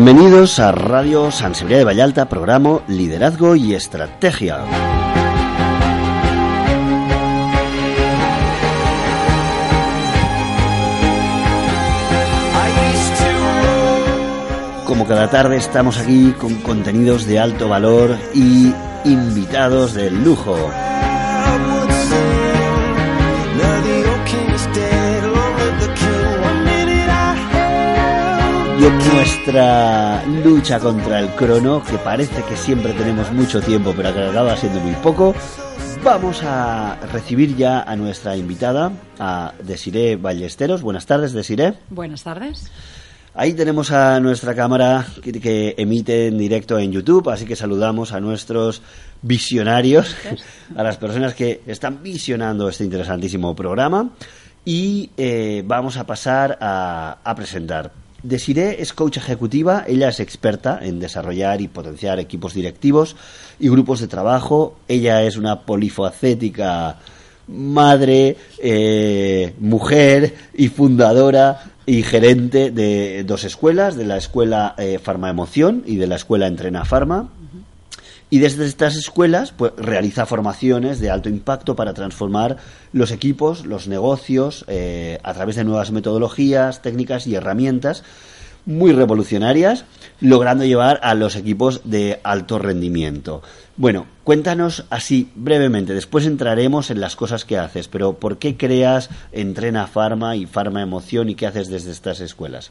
Bienvenidos a Radio San Sebastián de Vallalta, programa Liderazgo y Estrategia. Como cada tarde estamos aquí con contenidos de alto valor y invitados de lujo. Y en nuestra lucha contra el crono, que parece que siempre tenemos mucho tiempo, pero que acaba siendo muy poco, vamos a recibir ya a nuestra invitada, a Desiree Ballesteros. Buenas tardes, Desiree. Buenas tardes. Ahí tenemos a nuestra cámara que, emite en directo en YouTube, así que saludamos a nuestros visionarios, a las personas que están visionando este interesantísimo programa y eh, vamos a pasar a, a presentar. Desiree es coach ejecutiva, ella es experta en desarrollar y potenciar equipos directivos y grupos de trabajo, ella es una polifacética madre, eh, mujer y fundadora y gerente de dos escuelas, de la escuela eh, Farma Emoción y de la escuela Entrena Farma. Y desde estas escuelas pues, realiza formaciones de alto impacto para transformar los equipos, los negocios, eh, a través de nuevas metodologías, técnicas y herramientas muy revolucionarias, logrando llevar a los equipos de alto rendimiento. Bueno, cuéntanos así brevemente, después entraremos en las cosas que haces, pero ¿por qué creas Entrena Farma y Farma Emoción y qué haces desde estas escuelas?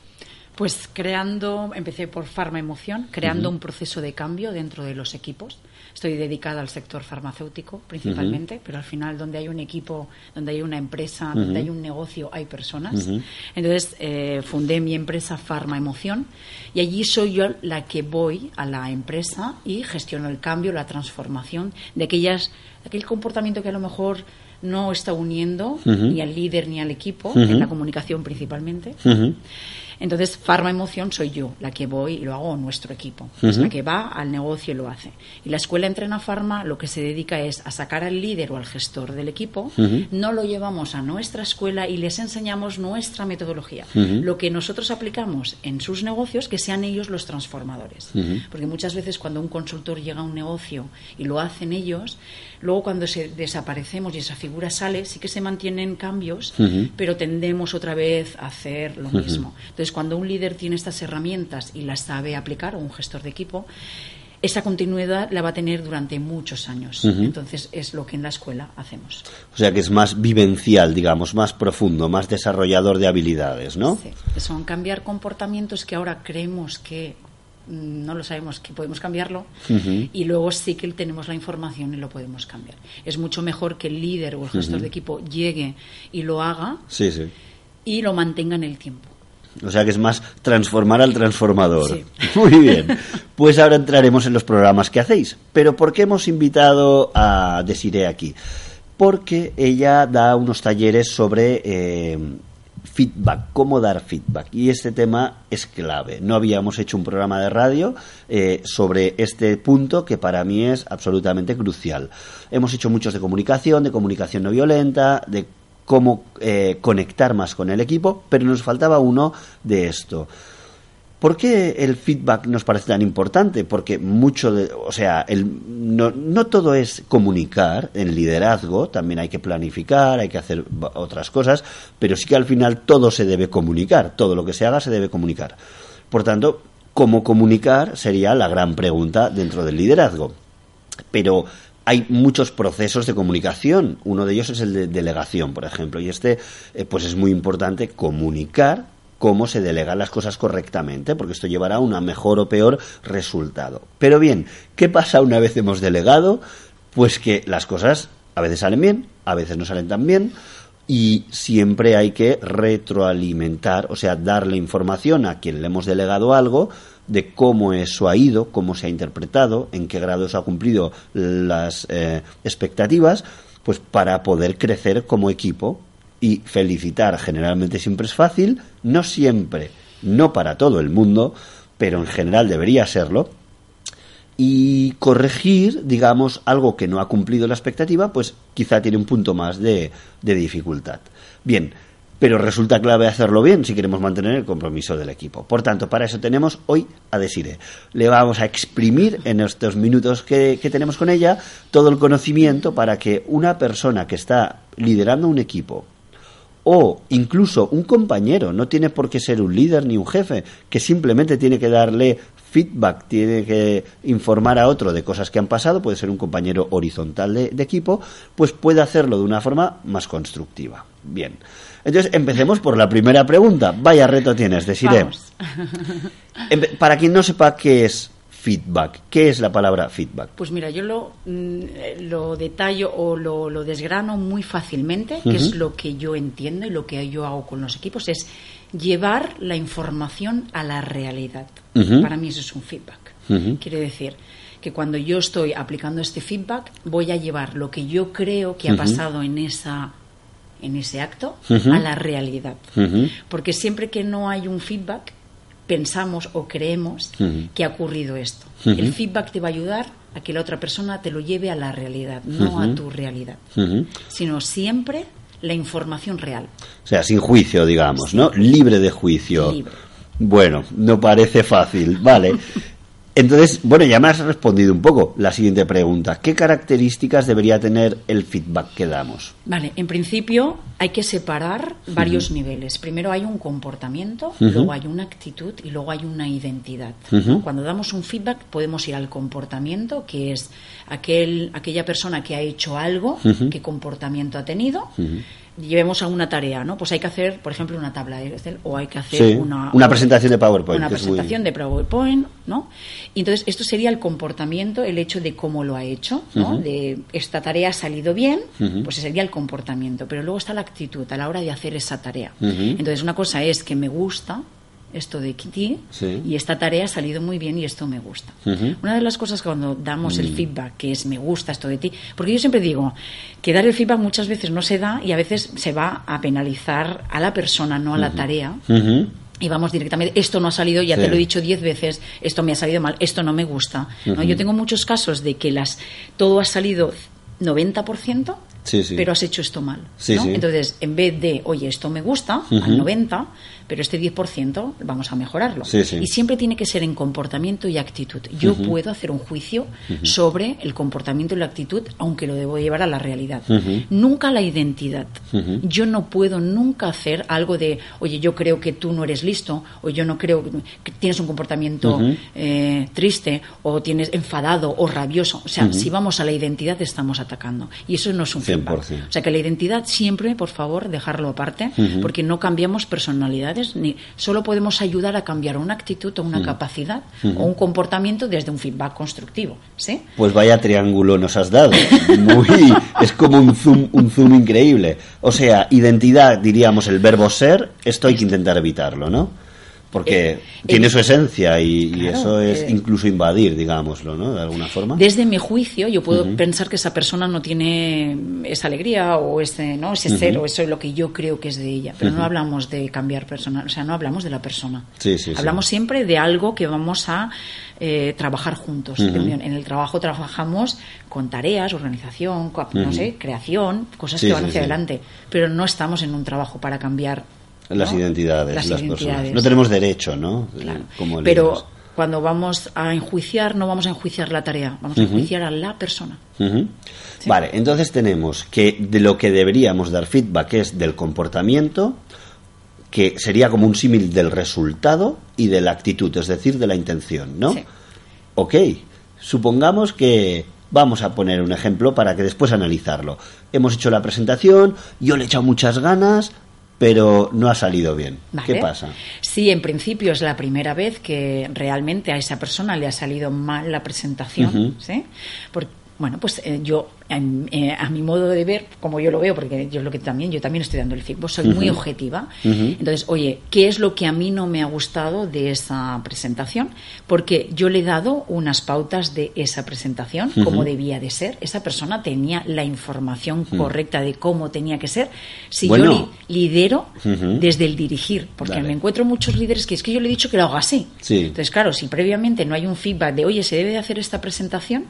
Pues creando, empecé por Farma Emoción, creando uh -huh. un proceso de cambio dentro de los equipos. Estoy dedicada al sector farmacéutico principalmente, uh -huh. pero al final donde hay un equipo, donde hay una empresa, uh -huh. donde hay un negocio, hay personas. Entonces eh, fundé mi empresa Farma Emoción y allí soy yo la que voy a la empresa y gestiono el cambio, la transformación de aquellas, aquel comportamiento que a lo mejor no está uniendo ni al líder ni al equipo, en la comunicación principalmente. Entonces, Farma Emoción soy yo, la que voy y lo hago nuestro equipo, uh -huh. es la que va al negocio y lo hace. Y la escuela Entrena Farma lo que se dedica es a sacar al líder o al gestor del equipo, uh -huh. no lo llevamos a nuestra escuela y les enseñamos nuestra metodología. Uh -huh. Lo que nosotros aplicamos en sus negocios, que sean ellos los transformadores. Porque muchas veces cuando un consultor llega a un negocio y lo hacen ellos, luego cuando se desaparecemos y esa figura sale, sí que se mantienen cambios, pero tendemos otra vez a hacer lo mismo. Entonces, cuando un líder tiene estas herramientas y las sabe aplicar, o un gestor de equipo, esa continuidad la va a tener durante muchos años. Uh -huh. Entonces, es lo que en la escuela hacemos. O sea, que es más vivencial, digamos, más profundo, más desarrollador de habilidades, ¿no? Sí, son cambiar comportamientos que ahora creemos que mm, no lo sabemos que podemos cambiarlo uh -huh. y luego sí que tenemos la información y lo podemos cambiar. Es mucho mejor que el líder o el gestor uh -huh. de equipo llegue y lo haga sí, sí. y lo mantenga en el tiempo. O sea que es más transformar al transformador. Sí. Muy bien. Pues ahora entraremos en los programas que hacéis. Pero ¿por qué hemos invitado a Desiree aquí? Porque ella da unos talleres sobre eh, feedback, cómo dar feedback. Y este tema es clave. No habíamos hecho un programa de radio eh, sobre este punto que para mí es absolutamente crucial. Hemos hecho muchos de comunicación, de comunicación no violenta, de cómo eh, conectar más con el equipo, pero nos faltaba uno de esto. ¿Por qué el feedback nos parece tan importante? Porque mucho de, o sea, el, no, no, todo es comunicar en liderazgo, también hay que planificar, hay que hacer otras cosas, pero sí que al final todo se debe comunicar, todo lo que se haga se debe comunicar. Por tanto, cómo comunicar sería la gran pregunta dentro del liderazgo. Pero hay muchos procesos de comunicación. Uno de ellos es el de delegación, por ejemplo. Y este, eh, pues es muy importante comunicar cómo se delegan las cosas correctamente, porque esto llevará a un mejor o peor resultado. Pero bien, ¿qué pasa una vez hemos delegado? Pues que las cosas a veces salen bien, a veces no salen tan bien, y siempre hay que retroalimentar, o sea, darle información a quien le hemos delegado algo de cómo eso ha ido, cómo se ha interpretado, en qué grado se ha cumplido las eh, expectativas, pues para poder crecer como equipo y felicitar generalmente siempre es fácil, no siempre, no para todo el mundo, pero en general debería serlo, y corregir, digamos, algo que no ha cumplido la expectativa, pues quizá tiene un punto más de, de dificultad. Bien, pero resulta clave hacerlo bien si queremos mantener el compromiso del equipo. Por tanto, para eso tenemos hoy a Desire. Le vamos a exprimir en estos minutos que, que, tenemos con ella todo el conocimiento para que una persona que está liderando un equipo o incluso un compañero, no tiene por qué ser un líder ni un jefe, que simplemente tiene que darle feedback, tiene que informar a otro de cosas que han pasado, puede ser un compañero horizontal de, de equipo, pues puede hacerlo de una forma más constructiva. Bien. Entonces, empecemos por la primera pregunta. Vaya reto tienes, Desiree. Para quien no sepa qué es feedback, ¿qué es la palabra feedback? Pues mira, yo lo, mm, lo detallo o lo, lo desgrano muy fácilmente, que uh -huh. es lo que yo entiendo y lo que yo hago con los equipos, es llevar la información a la realidad. Uh -huh. Para mí eso es un feedback. Uh -huh. Quiere decir que cuando yo estoy aplicando este feedback, voy a llevar lo que yo creo que ha pasado en esa en ese acto uh -huh. a la realidad. Uh -huh. Porque siempre que no hay un feedback, pensamos o creemos uh -huh. que ha ocurrido esto. El feedback te va a ayudar a que la otra persona te lo lleve a la realidad, no a tu realidad, sino siempre la información real. O sea, sin juicio, digamos, ¿no? Libre de juicio. Libre. Bueno, no parece fácil, vale. Entonces, bueno, ya me has respondido un poco la siguiente pregunta. ¿Qué características debería tener el feedback que damos? Vale, en principio hay que separar varios uh -huh. niveles. Primero hay un comportamiento, uh -huh. luego hay una actitud y luego hay una identidad. Uh -huh. Cuando damos un feedback podemos ir al comportamiento, que es aquel, aquella persona que ha hecho algo, qué comportamiento ha tenido llevemos a una tarea, ¿no? Pues hay que hacer, por ejemplo, una tabla de Excel o hay que hacer sí, una, una presentación de PowerPoint. Una presentación muy... de PowerPoint, ¿no? Y entonces esto sería el comportamiento, el hecho de cómo lo ha hecho, ¿no? Uh -huh. De esta tarea ha salido bien, uh -huh. pues ese sería el comportamiento. Pero luego está la actitud a la hora de hacer esa tarea. Uh -huh. Entonces una cosa es que me gusta, esto de ti sí. y esta tarea ha salido muy bien y esto me gusta. Uh -huh. Una de las cosas cuando damos el mm. feedback, que es me gusta esto de ti, porque yo siempre digo que dar el feedback muchas veces no se da y a veces se va a penalizar a la persona, no a la uh -huh. tarea. Y vamos directamente, esto no ha salido, ya sí. te lo he dicho diez veces, esto me ha salido mal, esto no me gusta. ¿no? Yo tengo muchos casos de que las todo ha salido 90%, sí, sí. pero has hecho esto mal. ¿no? Entonces, en vez de, oye, esto me gusta, al 90%, pero este 10% vamos a mejorarlo. Sí, sí. Y siempre tiene que ser en comportamiento y actitud. Yo uh -huh. puedo hacer un juicio uh -huh. sobre el comportamiento y la actitud, aunque lo debo llevar a la realidad. Uh -huh. Nunca la identidad. Yo no puedo nunca hacer algo de, oye, yo creo que tú no eres listo, o yo no creo que tienes un comportamiento eh, triste, o tienes enfadado o rabioso. O sea, si vamos a la identidad, estamos atacando. Y eso no es un 100%. feedback. O sea, que la identidad siempre, por favor, dejarlo aparte, porque no cambiamos personalidad ni solo podemos ayudar a cambiar una actitud o una mm. capacidad o un comportamiento desde un feedback constructivo, ¿sí? Pues vaya triángulo nos has dado. Muy es como un zoom un zoom increíble. O sea, identidad diríamos el verbo ser, esto hay que intentar evitarlo, ¿no? Porque eh, tiene eh, su esencia y, claro, y eso es eh, incluso invadir, digámoslo, ¿no? De alguna forma. Desde mi juicio, yo puedo uh -huh. pensar que esa persona no tiene esa alegría o ese, ¿no? ese uh -huh. cero, eso es lo que yo creo que es de ella. Pero uh -huh. no hablamos de cambiar persona, o sea, no hablamos de la persona. Sí, sí, hablamos sí. siempre de algo que vamos a eh, trabajar juntos. En el trabajo trabajamos con tareas, organización, no sé, creación, cosas que van hacia adelante. Pero no estamos en un trabajo para cambiar las ¿no? identidades, las, las identidades. personas. No tenemos derecho, ¿no? Claro. Como Pero cuando vamos a enjuiciar, no vamos a enjuiciar la tarea, vamos a enjuiciar uh -huh. a la persona. Uh -huh. ¿Sí? Vale, entonces tenemos que de lo que deberíamos dar feedback es del comportamiento, que sería como un símil del resultado y de la actitud, es decir, de la intención, ¿no? Sí. Ok, supongamos que vamos a poner un ejemplo para que después analizarlo. Hemos hecho la presentación, yo le he echado muchas ganas, pero no ha salido bien. ¿Qué pasa? Sí, en principio es la primera vez que realmente a esa persona le ha salido mal la presentación. ¿sí? Por- bueno, pues eh, yo, a mi modo de ver, como yo lo veo, porque yo lo que también, yo también estoy dando el feedback, soy muy objetiva. Entonces, oye, ¿qué es lo que a mí no me ha gustado de esa presentación? Porque yo le he dado unas pautas de esa presentación, cómo debía de ser. Esa persona tenía la información correcta de cómo tenía que ser. Si Bueno. yo li- lidero desde el dirigir, porque me encuentro muchos líderes que es que yo le he dicho que lo haga así. Sí. Entonces, claro, si previamente no hay un feedback de, oye, se debe de hacer esta presentación,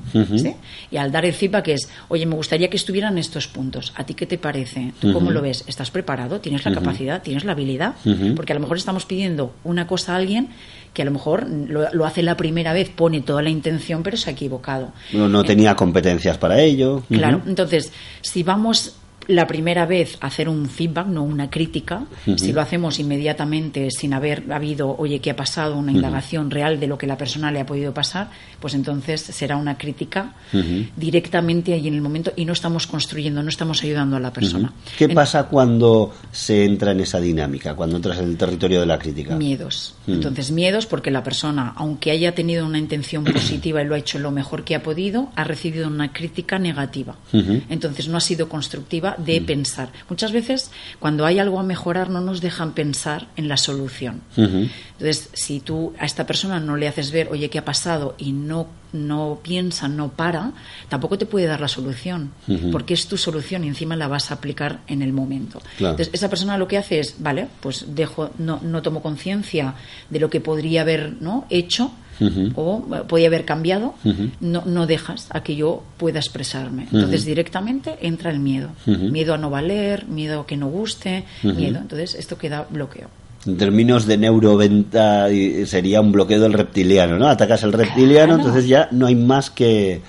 y al dar el feedback es, oye, me gustaría que estuvieran estos puntos. ¿A ti qué te parece? ¿Tú cómo lo ves? ¿Estás preparado? ¿Tienes la capacidad? ¿Tienes la habilidad? Porque a lo mejor estamos pidiendo una cosa a alguien que a lo mejor lo, lo hace la primera vez, pone toda la intención, pero se ha equivocado. No, no tenía competencias para ello. Claro, entonces, si vamos la primera vez hacer un feedback, no una crítica, si lo hacemos inmediatamente sin haber habido, oye, ¿qué ha pasado? Una indagación real de lo que la persona le ha podido pasar, pues entonces será una crítica directamente ahí en el momento y no estamos construyendo, no estamos ayudando a la persona. ¿Qué pasa cuando se entra en esa dinámica, cuando entras en el territorio de la crítica? Miedos. Entonces, miedos porque la persona, aunque haya tenido una intención positiva y lo ha hecho lo mejor que ha podido, ha recibido una crítica negativa. Entonces, no ha sido constructiva. De pensar. Muchas veces, cuando hay algo a mejorar, no nos dejan pensar en la solución. Entonces, si tú a esta persona no le haces ver, oye, ¿qué ha pasado? y no, no piensa, no para, tampoco te puede dar la solución, porque es tu solución y encima la vas a aplicar en el momento. Claro. Entonces, esa persona lo que hace es, vale, pues dejo, no, no tomo conciencia de lo que podría haber ¿no? hecho Ujú. o eh, podría haber cambiado, Ujú. no, no dejas a que yo pueda expresarme. Entonces, directamente entra el miedo. Miedo a no valer, miedo a que no guste, miedo. Entonces, esto queda bloqueo. En términos de neuroventa sería un bloqueo del reptiliano, ¿no? Atacas al reptiliano, Claro. entonces ya no hay más que,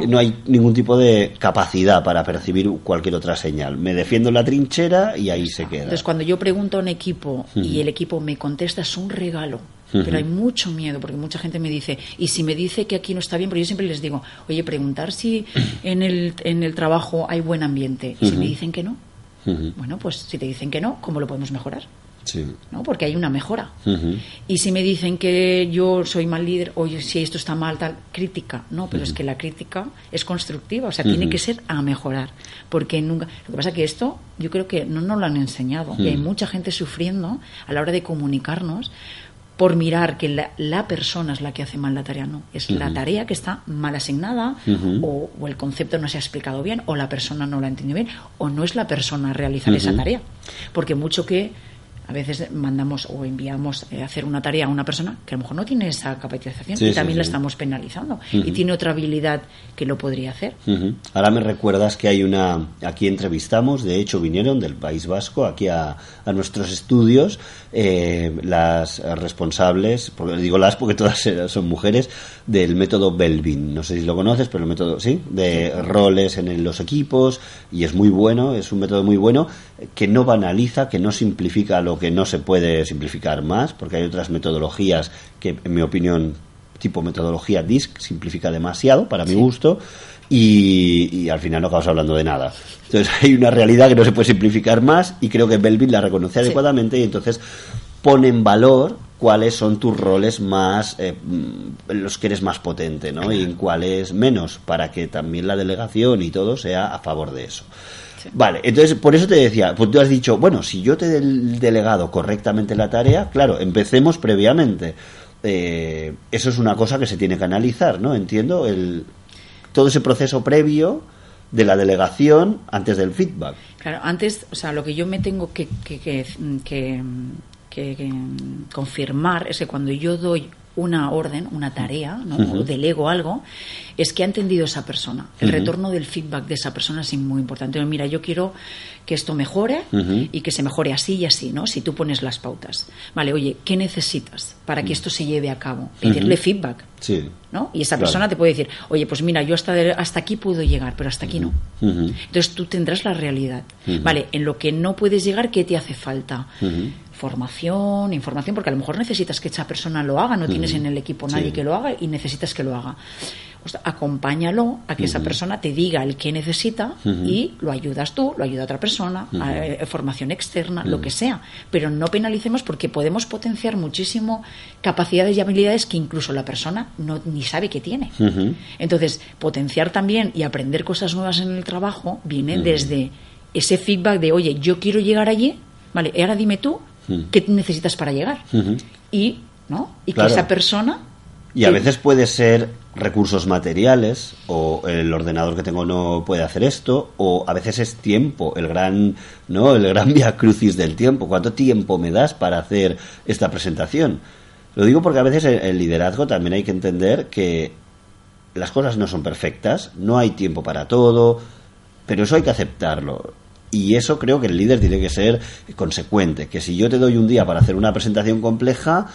que no hay ningún tipo de capacidad para percibir cualquier otra señal. Me defiendo en la trinchera y ahí se queda. Entonces, cuando yo pregunto a un equipo y el equipo me contesta, es un regalo. Pero hay mucho miedo, porque mucha gente me dice, y si me dice que aquí no está bien, porque yo siempre les digo, oye, preguntar si en el, en el trabajo hay buen ambiente. Y si me dicen que no, bueno, pues si te dicen que no, ¿cómo lo podemos mejorar? Sí. ¿No? Porque hay una mejora. Y si me dicen que yo soy mal líder, oye, si esto está mal, tal, crítica. No, pero es que la crítica es constructiva, o sea, tiene que ser a mejorar. Porque nunca. Lo que pasa es que esto, yo creo que no nos lo han enseñado. Y hay mucha gente sufriendo a la hora de comunicarnos por mirar que la, la persona es la que hace mal la tarea. No, es la tarea que está mal asignada, o, o el concepto no se ha explicado bien, o la persona no lo ha entendido bien, o no es la persona a realizar esa tarea. Porque mucho que a veces mandamos o enviamos eh, a hacer una tarea a una persona que a lo mejor no tiene esa capacitación Sí, y sí, también la sí. estamos penalizando y tiene otra habilidad que lo podría hacer. Ahora me recuerdas que hay una. Aquí entrevistamos, de hecho vinieron del País Vasco aquí a, a nuestros estudios eh, las responsables, porque digo las porque todas son mujeres, del método Belvin. No sé si lo conoces, pero el método, sí, de roles en los equipos y es muy bueno, es un método muy bueno que no banaliza, que no simplifica lo que no se puede simplificar más, porque hay otras metodologías que, en mi opinión, tipo metodología DISC simplifica demasiado para mi gusto y, y al final no acabas hablando de nada. Entonces hay una realidad que no se puede simplificar más y creo que Belvin la reconoce Sí. adecuadamente y entonces pone en valor cuáles son tus roles más eh, mm, los que eres más potente ¿no? y en cuáles menos para que también la delegación y todo sea a favor de eso. Vale, entonces por eso te decía, pues tú has dicho, bueno, si yo te he del- delegado correctamente la tarea, claro, empecemos previamente. Eh, eso es una cosa que se tiene que analizar, ¿no? Entiendo el todo ese proceso previo de la delegación antes del feedback. Claro, antes, o sea, lo que yo me tengo que, que, que, que- que- que confirmar es que cuando yo doy una orden, una tarea, ¿no? O delego algo, es que ha entendido esa persona. El retorno del feedback de esa persona es muy importante. Mira, yo quiero que esto mejore y que se mejore así y así, ¿no? Si tú pones las pautas. Vale, oye, ¿qué necesitas para que esto se lleve a cabo? Pedirle feedback. Sí. ¿no? Y esa persona te puede decir, oye, pues mira, yo hasta, hasta aquí puedo llegar, pero hasta aquí no. Entonces tú tendrás la realidad. Vale, en lo que no puedes llegar, ¿qué te hace falta? Formación, información, porque a lo mejor necesitas que esa persona lo haga, no tienes en el equipo nadie que lo haga y necesitas que lo haga acompáñalo a que esa persona te diga el que necesita y lo ayudas tú, lo ayuda otra persona, eh, formación externa, lo que sea. Pero no penalicemos porque podemos potenciar muchísimo capacidades y habilidades que incluso la persona no ni sabe que tiene. Entonces, potenciar también y aprender cosas nuevas en el trabajo viene desde ese feedback de, oye, yo quiero llegar allí, vale, ahora dime tú qué necesitas para llegar. Y, ¿no? Y que esa persona y a veces puede ser recursos materiales o el ordenador que tengo no puede hacer esto o a veces es tiempo, el gran no, el gran via crucis del tiempo. ¿Cuánto tiempo me das para hacer esta presentación? Lo digo porque a veces el liderazgo también hay que entender que las cosas no son perfectas, no hay tiempo para todo, pero eso hay que aceptarlo. Y eso creo que el líder tiene que ser consecuente, que si yo te doy un día para hacer una presentación compleja,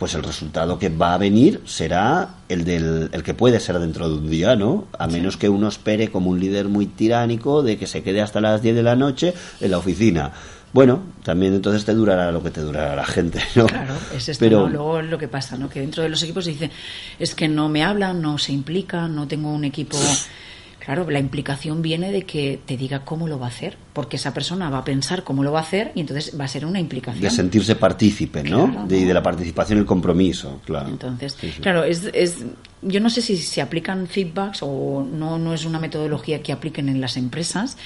pues el resultado que va a venir será el del el que puede ser dentro de un día, ¿no? A menos que uno espere como un líder muy tiránico de que se quede hasta las 10 de la noche en la oficina. Bueno, también entonces te durará lo que te durará la gente, ¿no? Claro, es esto, Pero... Luego lo que pasa, ¿no? Que dentro de los equipos se dice, es que no me hablan, no se implican, no tengo un equipo Claro, la implicación viene de que te diga cómo lo va a hacer, porque esa persona va a pensar cómo lo va a hacer y entonces va a ser una implicación. De sentirse partícipe, ¿no? de, de, la participación y el compromiso, claro. Entonces, claro, es, es, yo no sé si se aplican feedbacks o no, no es una metodología que apliquen en las empresas,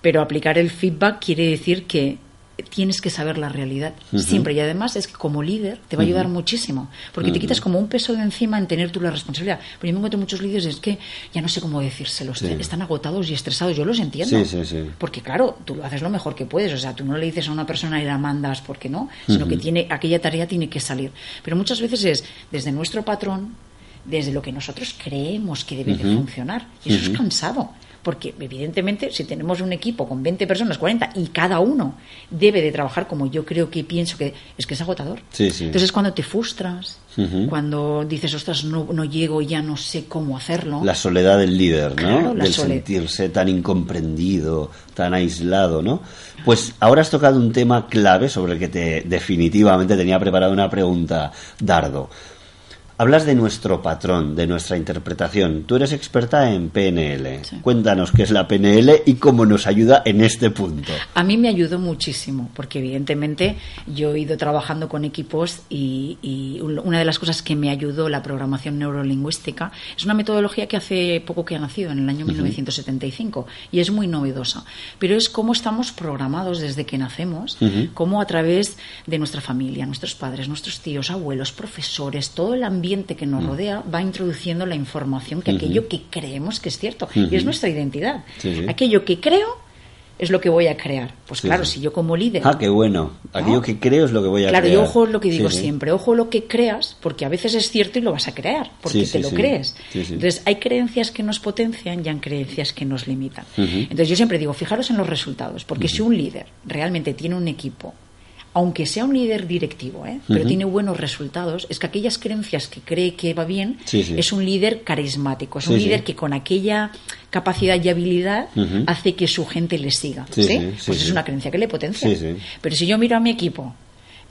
pero aplicar el feedback quiere decir que tienes que saber la realidad siempre. Y además es que como líder te va a ayudar muchísimo porque te quitas como un peso de encima en tener tú la responsabilidad. Pero yo me encuentro muchos líderes es que ya no sé cómo decírselos están agotados y estresados yo los entiendo. Porque claro tú lo haces lo mejor que puedes o sea tú no le dices a una persona y la mandas porque no sino que tiene aquella tarea tiene que salir. Pero muchas veces es desde nuestro patrón desde lo que nosotros creemos que debe de funcionar y eso es cansado porque evidentemente si tenemos un equipo con 20 personas, 40 y cada uno debe de trabajar como yo creo que pienso que es que es agotador. Entonces cuando te frustras, cuando dices, ostras, no, no llego, ya no sé cómo hacerlo. La soledad del líder, ¿no? del sentirse tan incomprendido, tan aislado, ¿no? Pues ahora has tocado un tema clave sobre el que te definitivamente tenía preparada una pregunta, Dardo. Hablas de nuestro patrón, de nuestra interpretación. Tú eres experta en PNL. Cuéntanos qué es la PNL y cómo nos ayuda en este punto. A mí me ayudó muchísimo, porque evidentemente yo he ido trabajando con equipos y, una de las cosas que me ayudó la programación neurolingüística es una metodología que hace poco que ha nacido, en el año 1975, y es muy novedosa. Pero es cómo estamos programados desde que nacemos, cómo a través de nuestra familia, nuestros padres, nuestros tíos, abuelos, profesores, todo el ambiente ambiente que nos mm. rodea va introduciendo la información que aquello que creemos que es cierto. Y es nuestra identidad. Aquello que creo es lo que voy a crear. Pues claro, si yo como líder. Ah, qué bueno. Aquello que creo es lo que voy a crear. Claro, y ojo es lo que digo siempre. Ojo lo que creas, porque a veces es cierto y lo vas a crear, porque te lo crees. Entonces, hay creencias que nos potencian y hay creencias que nos limitan. Entonces, yo siempre digo, fijaros en los resultados, porque si un líder realmente tiene un equipo aunque sea un líder directivo, ¿eh? pero tiene buenos resultados, es que aquellas creencias que cree que va bien, es un líder carismático, es un líder que con aquella capacidad y habilidad hace que su gente le siga. ¿sí? pues es una creencia que le potencia. Pero si yo miro a mi equipo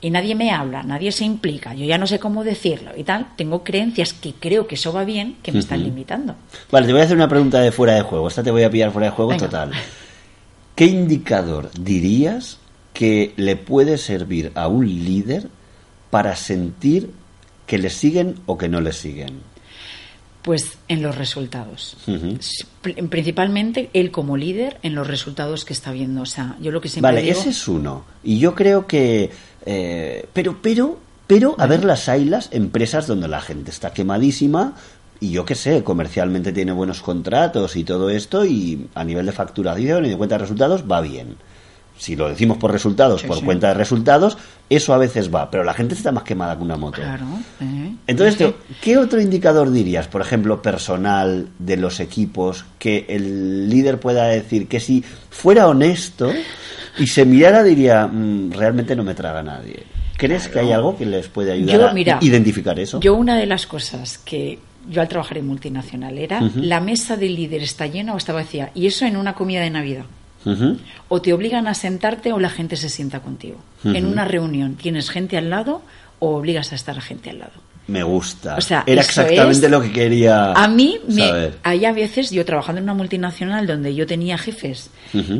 y nadie me habla, nadie se implica, yo ya no sé cómo decirlo y tal, tengo creencias que creo que eso va bien que me están limitando. Vale, te voy a hacer una pregunta de fuera de juego. Esta te voy a pillar fuera de juego total. ¿Qué indicador dirías que le puede servir a un líder para sentir que le siguen o que no le siguen? Pues en los resultados. Principalmente él como líder en los resultados que está viendo. O sea, yo lo que siempre Vale, ese es uno. Y yo creo que... Eh, pero, pero, pero, a ver las ailas, empresas donde la gente está quemadísima, y yo qué sé, comercialmente tiene buenos contratos y todo esto, y a nivel de facturación y de cuenta de resultados va bien si lo decimos por resultados, por cuenta de resultados, eso a veces va, pero la gente está más quemada que una moto. Claro. Eh. Entonces, ¿qué otro indicador dirías, por ejemplo, personal de los equipos, que el líder pueda decir que si fuera honesto y se mirara diría, mm, realmente no me traga nadie? ¿Crees que hay algo que les puede ayudar a identificar eso? Yo una de las cosas que yo al trabajar en multinacional, era la mesa del líder está llena o está vacía. Y eso en una comida de Navidad. O te obligan a sentarte o la gente se sienta contigo. En una reunión tienes gente al lado o obligas a estar a gente al lado. Me gusta. O sea, Era exactamente lo que quería. A mí, me, hay a veces, yo trabajando en una multinacional donde yo tenía jefes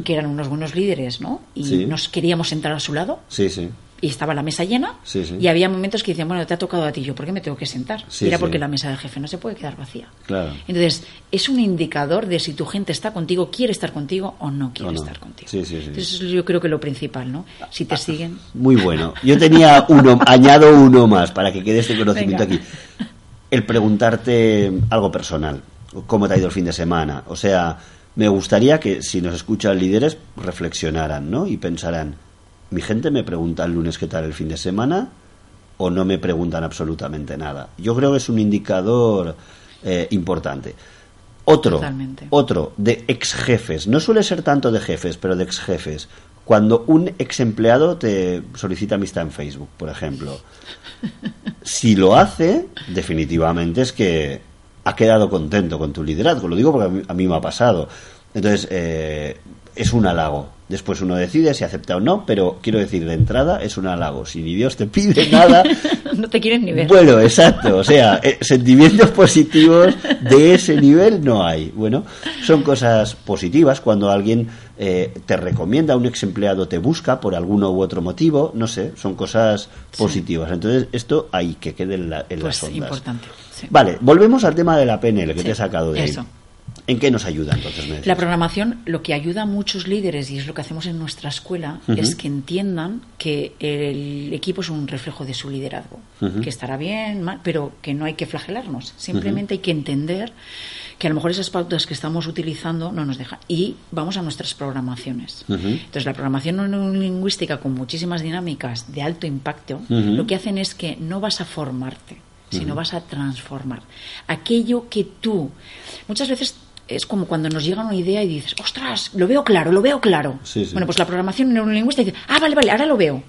que eran unos buenos líderes, ¿no? Y nos queríamos sentar a su lado. Sí, sí y estaba la mesa llena y había momentos que decían, bueno, te ha tocado a ti, yo, ¿por qué me tengo que sentar? Era porque la mesa del jefe no se puede quedar vacía. Claro. Entonces, es un indicador de si tu gente está contigo, quiere estar contigo o no quiere estar contigo. Entonces, yo creo que lo principal, ¿no? Si te siguen. Muy bueno. Yo tenía uno, añado uno más para que quede este conocimiento aquí. El preguntarte algo personal. ¿Cómo te ha ido el fin de semana? O sea, me gustaría que si nos escuchan líderes reflexionaran, ¿no? Y pensaran, mi gente me pregunta el lunes qué tal el fin de semana o no me preguntan absolutamente nada. Yo creo que es un indicador eh, importante. Otro, otro de ex jefes, no suele ser tanto de jefes, pero de ex jefes. Cuando un ex empleado te solicita amistad en Facebook, por ejemplo, si lo hace, definitivamente es que ha quedado contento con tu liderazgo. Lo digo porque a mí, me ha pasado. Entonces, eh, es un halago. Después uno decide si acepta o no, pero quiero decir, de entrada es un halago. Si ni Dios te pide nada. no te quieren ni ver. Bueno, exacto. O sea, eh, sentimientos positivos de ese nivel no hay. Bueno, son cosas positivas cuando alguien eh, te recomienda, un ex empleado te busca por alguno u otro motivo. No sé, son cosas positivas. Entonces, esto hay que quede en, la, en pues las ondas. importante. Vale, volvemos al tema de la PNL que te he sacado de ahí. ¿En qué nos ayuda entonces? La programación lo que ayuda a muchos líderes, y es lo que hacemos en nuestra escuela, es que entiendan que el equipo es un reflejo de su liderazgo, que estará bien, mal, pero que no hay que flagelarnos, simplemente hay que entender que a lo mejor esas pautas que estamos utilizando no nos dejan. Y vamos a nuestras programaciones. Entonces, la programación lingüística con muchísimas dinámicas de alto impacto, lo que hacen es que no vas a formarte, sino vas a transformar. Aquello que tú, muchas veces es como cuando nos llega una idea y dices, ostras, lo veo claro, lo veo claro. Bueno, pues la programación neurolingüística dice, ah, vale, vale, ahora lo veo.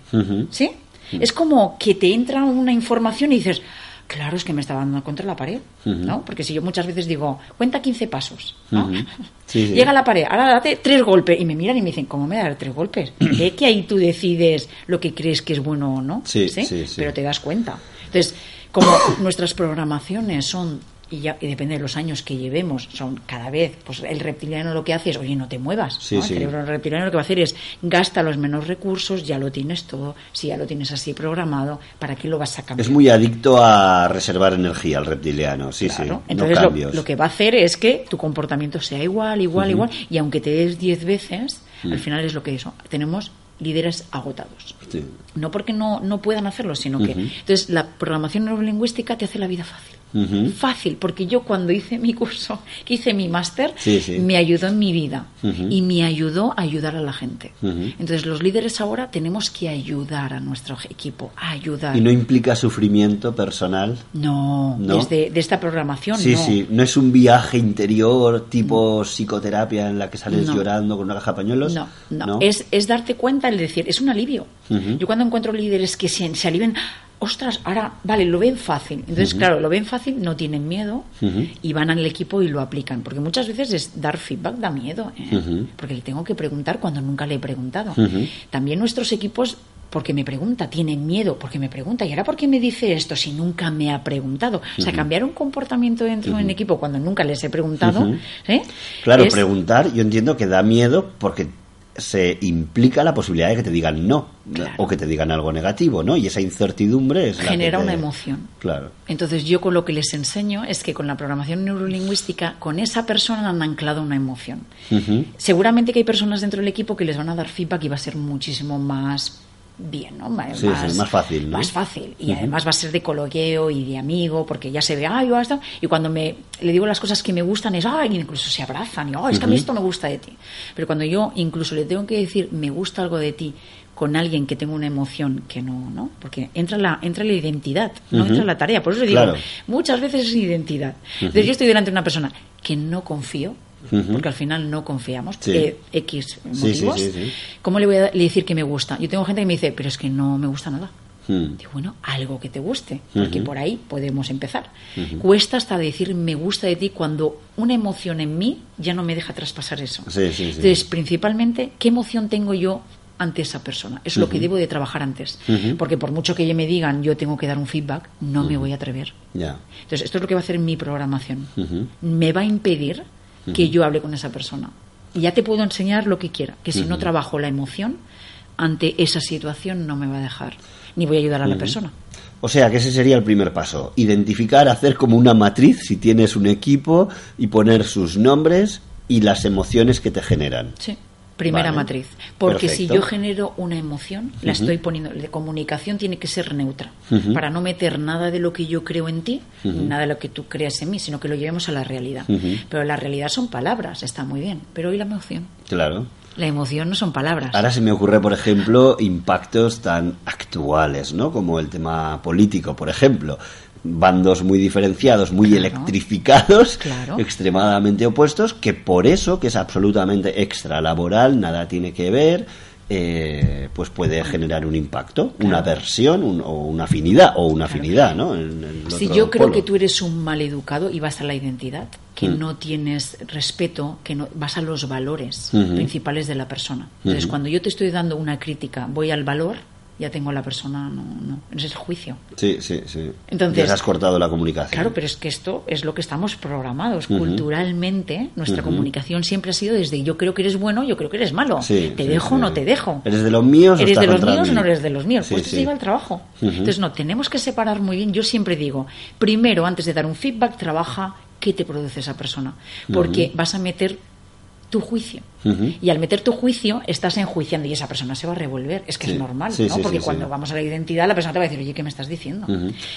¿Sí? Es como que te entra una información y dices, claro, es que me estaba dando contra la pared, ¿no? Porque si yo muchas veces digo, cuenta 15 pasos, ¿no? Llega a la pared, ahora date tres golpes, y me miran y me dicen, ¿cómo me dar tres golpes? Es que ahí tú decides lo que crees que es bueno o no, ¿sí? Pero te das cuenta. Entonces, como nuestras programaciones son y, ya, depende de los años que llevemos, son cada vez, pues el reptiliano lo que hace es, oye, no te muevas. El cerebro reptiliano lo que va a hacer es, gasta los menos recursos, ya lo tienes todo, si ya lo tienes así programado, ¿para qué lo vas a cambiar? Es muy adicto a reservar energía el reptiliano, sí, sí. Entonces lo, que va a hacer es que tu comportamiento sea igual, igual, igual, y aunque te des 10 veces, al final es lo que eso, tenemos líderes agotados. No porque no, no puedan hacerlo, sino que... Entonces, la programación neurolingüística te hace la vida fácil. Fácil, porque yo cuando hice mi curso, que hice mi máster, me ayudó en mi vida y me ayudó a ayudar a la gente. Entonces, los líderes ahora tenemos que ayudar a nuestro equipo, a ayudar. ¿Y no implica sufrimiento personal? No, Desde, de esta programación. Sí, sí, no es un viaje interior tipo psicoterapia en la que sales llorando con una caja de pañuelos. No, no, Es, es darte cuenta, el decir, es un alivio. Yo cuando encuentro líderes que se, se alivian, ostras, ahora, vale, lo ven fácil. Entonces, claro, lo ven fácil, no tienen miedo y van al equipo y lo aplican. Porque muchas veces es dar feedback da miedo, ¿eh? porque le tengo que preguntar cuando nunca le he preguntado. También nuestros equipos porque me pregunta, tienen miedo porque me pregunta, ¿y ahora por qué me dice esto si nunca me ha preguntado? O sea, cambiar un comportamiento dentro de un equipo cuando nunca les he preguntado. ¿eh? Claro, preguntar, yo entiendo que da miedo porque se implica la posibilidad de que te digan no o que te digan algo negativo, ¿no? Y esa incertidumbre es genera una emoción. Claro. Entonces yo con lo que les enseño es que con la programación neurolingüística con esa persona han anclado una emoción. Seguramente que hay personas dentro del equipo que les van a dar feedback y va a ser muchísimo más bien, ¿no? Más, más fácil, Más fácil. Y además va a ser de coloqueo y de amigo, porque ya se ve, ay, esto. Y cuando me, le digo las cosas que me gustan, es, ay, incluso se abrazan, y, oh, es que a mí esto me gusta de ti. Pero cuando yo incluso le tengo que decir, me gusta algo de ti, con alguien que tenga una emoción que no, ¿no? Porque entra la, entra la identidad, no entra la tarea. Por eso digo, muchas veces es identidad. Entonces yo estoy delante de una persona que no confío, porque al final no confiamos, eh, X motivos. ¿Cómo le voy a decir que me gusta? Yo tengo gente que me dice, pero es que no me gusta nada. Hmm. Digo, bueno, algo que te guste, porque por ahí podemos empezar. Cuesta hasta decir me gusta de ti cuando una emoción en mí ya no me deja traspasar eso. Sí, sí, sí. Entonces, principalmente, ¿qué emoción tengo yo ante esa persona? Es lo que debo de trabajar antes. Porque por mucho que me digan yo tengo que dar un feedback, no me voy a atrever. Ya. Entonces, esto es lo que va a hacer mi programación. Me va a impedir que yo hable con esa persona. Y ya te puedo enseñar lo que quiera, que si no trabajo la emoción, ante esa situación no me va a dejar, ni voy a ayudar a la persona. O sea, que ese sería el primer paso. Identificar, hacer como una matriz, si tienes un equipo, y poner sus nombres y las emociones que te generan. Sí. Primera Vale. matriz. Porque si yo genero una emoción, la estoy poniendo. La comunicación tiene que ser neutra. Para no meter nada de lo que yo creo en ti, nada de lo que tú creas en mí, sino que lo llevemos a la realidad. Pero la realidad son palabras, está muy bien. Pero hoy la emoción. Claro. La emoción no son palabras. Ahora se me ocurre, por ejemplo, impactos tan actuales, ¿no? Como el tema político, por ejemplo. Bandos muy diferenciados, muy Claro. electrificados, Claro. extremadamente opuestos, que por eso, que es absolutamente extralaboral, nada tiene que ver, eh, pues puede generar un impacto, una aversión un- o una afinidad, o una afinidad, ¿no? En- Si yo creo polo. que tú eres un mal educado y vas a la identidad, que no tienes respeto, que no vas a los valores principales de la persona. Entonces, cuando yo te estoy dando una crítica, voy al valor, ya tengo a la persona, no, no, ese es el juicio. Sí, sí, sí. Entonces- Ya has cortado la comunicación. Claro, pero es que esto es lo que estamos programados. Culturalmente, nuestra comunicación siempre ha sido desde yo creo que eres bueno, yo creo que eres malo. Sí, te sí, dejo sí. o no te dejo. ¿Eres de los míos o ¿Eres estás de los míos mí? o no eres de los míos? Pues se lleva al trabajo. Entonces, no, tenemos que separar muy bien. Yo siempre digo, primero, antes de dar un feedback, trabaja qué te produce esa persona. Porque vas a meter tu juicio. Y al meter tu juicio, estás enjuiciando y esa persona se va a revolver. Es que Sí. es normal, Sí, ¿no? sí, Porque cuando vamos a la identidad, la persona te va a decir, oye, ¿qué me estás diciendo?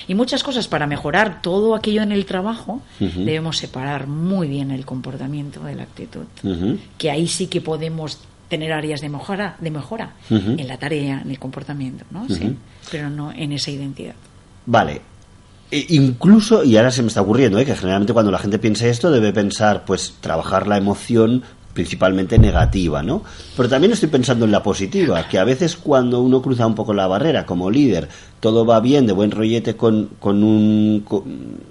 Y muchas cosas para mejorar todo aquello en el trabajo, debemos separar muy bien el comportamiento de la actitud. Que ahí sí que podemos tener áreas de mejora, de mejora en la tarea, en el comportamiento, ¿no? Sí, pero no en esa identidad. Vale. E- incluso, y ahora se me está ocurriendo, ¿eh? que generalmente cuando la gente piensa esto debe pensar, pues, trabajar la emoción principalmente negativa, ¿no? Pero también estoy pensando en la positiva, que a veces cuando uno cruza un poco la barrera como líder, todo va bien, de buen rollete con, con un, con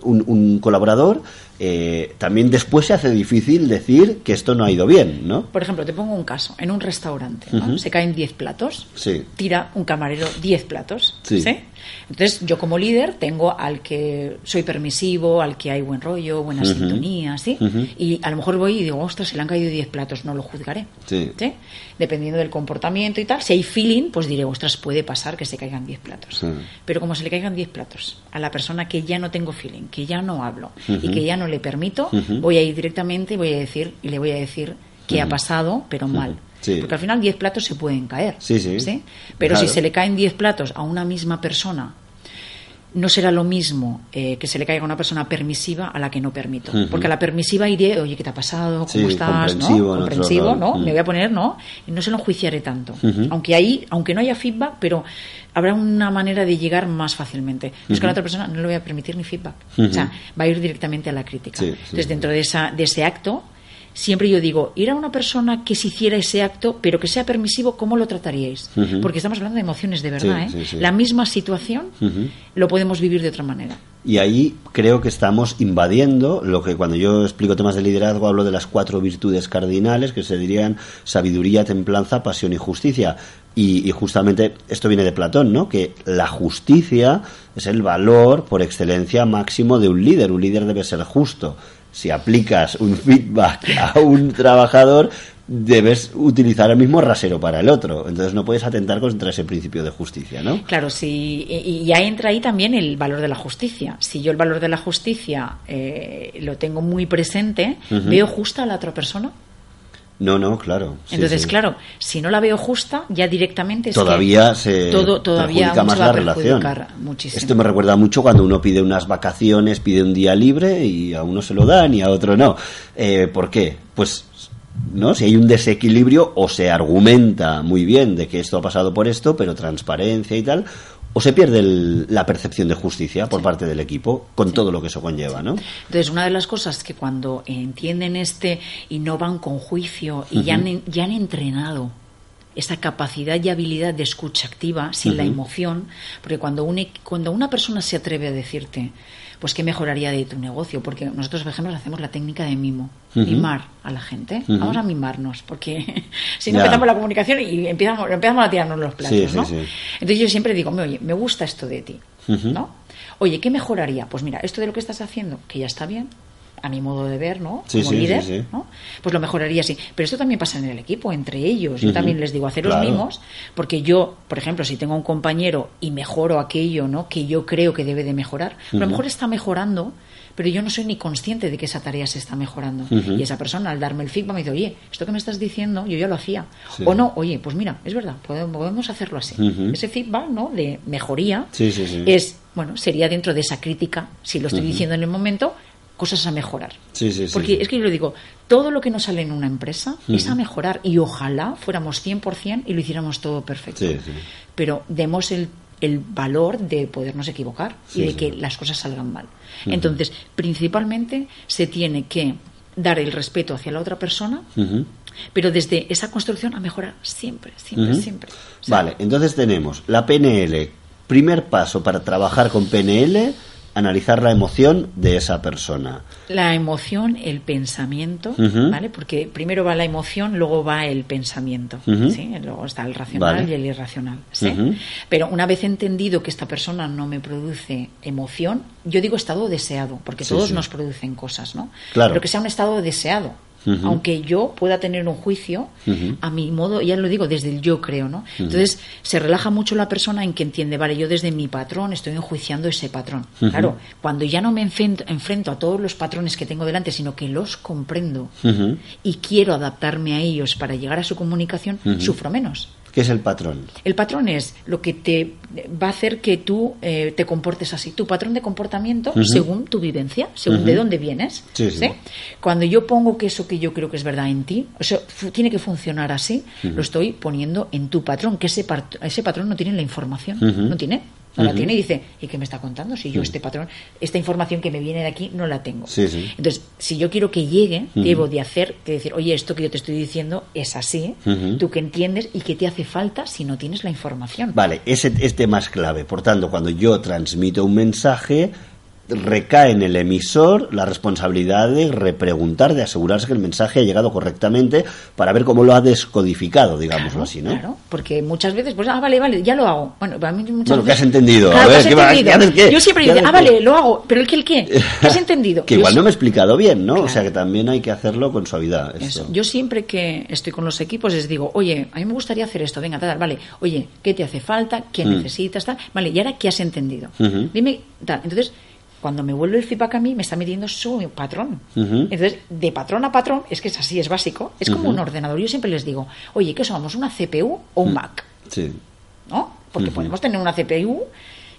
un, un colaborador, eh, también después se hace difícil decir que esto no ha ido bien, ¿no? Por ejemplo, te pongo un caso. En un restaurante, ¿no? Se caen 10 platos. Sí. Tira un camarero 10 platos. Sí. Entonces, yo como líder tengo al que soy permisivo, al que hay buen rollo, buena sintonía, ¿sí? Y a lo mejor voy y digo, ostras, se le han caído 10 platos, no lo juzgaré. Sí. Dependiendo del comportamiento y tal. Si hay feeling, pues diré, ostras, puede pasar que se caigan 10 platos. Pero como se le caigan 10 platos a la persona que ya no tengo feeling, que ya no hablo y que ya no le permito, voy a ir directamente y voy a decir, y le voy a decir qué ha pasado, pero mal. Sí. Porque al final 10 platos se pueden caer. Sí, sí. Pero Claro. si se le caen 10 platos a una misma persona, no será lo mismo eh, que se le caiga a una persona permisiva a la que no permito. Porque a la permisiva iré, oye, ¿qué te ha pasado? ¿Cómo Sí, estás? comprensivo, ¿no? Comprensivo. ¿no? Mm. Me voy a poner, ¿no? Y no se lo enjuiciaré tanto. Aunque ahí, aunque no haya feedback, pero habrá una manera de llegar más fácilmente. Es que a la otra persona no le voy a permitir ni feedback. O sea, va a ir directamente a la crítica. Sí, sí, Entonces, sí. dentro de, esa, de ese acto, siempre yo digo, ir a una persona que se hiciera ese acto, pero que sea permisivo, ¿cómo lo trataríais? Porque estamos hablando de emociones de verdad, Sí, ¿eh? sí, sí. La misma situación lo podemos vivir de otra manera. Y ahí creo que estamos invadiendo lo que cuando yo explico temas de liderazgo hablo de las cuatro virtudes cardinales que se dirían sabiduría, templanza, pasión y justicia. Y, y justamente esto viene de Platón, ¿no? Que la justicia es el valor por excelencia máximo de un líder. Un líder debe ser justo. Si aplicas un feedback a un trabajador, debes utilizar el mismo rasero para el otro. Entonces no puedes atentar contra ese principio de justicia, ¿no? Claro, sí, y ya entra ahí también el valor de la justicia. Si yo el valor de la justicia eh, lo tengo muy presente, ¿veo justa a la otra persona? No, no, claro. Sí, Entonces, sí. claro, si no la veo justa, ya directamente es que todavía se todo, todavía perjudica más se va la relación. muchísimo. Esto me recuerda mucho cuando uno pide unas vacaciones, pide un día libre y a uno se lo dan y a otro no. Eh, ¿Por qué? Pues no, si hay un desequilibrio o se argumenta muy bien de que esto ha pasado por esto, pero transparencia y tal, o se pierde el- la percepción de justicia por parte del equipo con todo lo que eso conlleva, ¿no? Entonces, una de las cosas que cuando entienden este y no van con juicio y ya, han, ya han entrenado esa capacidad y habilidad de escucha activa, sin la emoción, porque cuando, cuando una persona se atreve a decirte, pues qué mejoraría de tu negocio, porque nosotros, por ejemplo, hacemos la técnica de mimo, mimar a la gente. Vamos a mimarnos, porque si no empezamos la comunicación y empezamos, empezamos a tirarnos los platos, ¿no? Entonces yo siempre digo, oye, me gusta esto de ti, ¿no? Oye, ¿qué mejoraría? Pues mira, esto de lo que estás haciendo, que ya está bien, a mi modo de ver, ¿no? Como líder, ¿no? Pues lo mejoraría así. Pero esto también pasa en el equipo, entre ellos. Yo también les digo, haceros mimos, porque yo, por ejemplo, si tengo un compañero y mejoro aquello, ¿no? Que yo creo que debe de mejorar, a lo mejor está mejorando, pero yo no soy ni consciente de que esa tarea se está mejorando. Y esa persona, al darme el feedback, me dice, oye, esto que me estás diciendo, yo ya lo hacía. O no, oye, pues mira, es verdad, podemos hacerlo así. Ese feedback, ¿no? De mejoría es, bueno, sería dentro de esa crítica, si lo estoy diciendo en el momento, cosas a mejorar. Sí, sí, Porque es que yo lo digo, todo lo que nos sale en una empresa es a mejorar y ojalá fuéramos 100% y lo hiciéramos todo perfecto. Pero demos el, el, valor de podernos equivocar y de que las cosas salgan mal. Entonces, principalmente se tiene que dar el respeto hacia la otra persona. Pero desde esa construcción a mejorar siempre, siempre, siempre. vale, entonces tenemos la PNL. Primer paso para trabajar con PNL, analizar la emoción de esa persona. La emoción, el pensamiento, ¿vale? Porque primero va la emoción, luego va el pensamiento, ¿sí? Luego está el racional y el irracional, ¿sí? Pero una vez entendido que esta persona no me produce emoción, yo digo estado deseado, porque todos nos producen cosas, ¿no? Claro. Pero que sea un estado deseado, aunque yo pueda tener un juicio a mi modo, ya lo digo, desde el yo creo, ¿no? Entonces se relaja mucho la persona en que entiende, vale, yo desde mi patrón estoy enjuiciando ese patrón. Claro, cuando ya no me enfrento, a todos los patrones que tengo delante, sino que los comprendo y quiero adaptarme a ellos para llegar a su comunicación, sufro menos. ¿Qué es el patrón? El patrón es lo que te va a hacer que tú eh, te comportes así. Tu patrón de comportamiento según tu vivencia, según de dónde vienes. Sí, sí. Cuando yo pongo que eso que yo creo que es verdad en ti, eso tiene que funcionar así, lo estoy poniendo en tu patrón, que ese, ese patrón no tiene la información, no tiene no la tiene y dice, ¿y qué me está contando? Si yo este patrón, esta información que me viene de aquí no la tengo. Entonces, si yo quiero que llegue, debo de hacer, que decir, oye, esto que yo te estoy diciendo es así, tú que entiendes y qué te hace falta si no tienes la información. Vale, ese es tema es clave. Por tanto, cuando yo transmito un mensaje, recae en el emisor la responsabilidad de repreguntar, de asegurarse que el mensaje ha llegado correctamente para ver cómo lo ha descodificado, digámoslo así, ¿no? Claro, porque muchas veces, pues, ah, vale, vale, ya lo hago. Bueno, para mí muchas bueno, ¿qué has entendido? a ver, ¿qué, Yo siempre digo, ah, vale, lo hago, pero el que el qué, ¿qué has entendido? que igual no me he explicado bien, ¿no? O sea, que también hay que hacerlo con suavidad. Yo siempre que estoy con los equipos les digo, oye, a mí me gustaría hacer esto, venga, tal, vale, oye, ¿qué te hace falta? ¿Qué mm. necesitas? Tal? Vale, ¿y ahora qué has entendido? Dime, tal. Entonces, cuando me vuelve el feedback a mí, me está midiendo su patrón. Entonces, de patrón a patrón, es que es así, es básico. Es como un ordenador. Yo siempre les digo, oye, ¿qué somos? ¿Una CPU o un Mac? Sí. ¿No? Porque podemos tener una CPU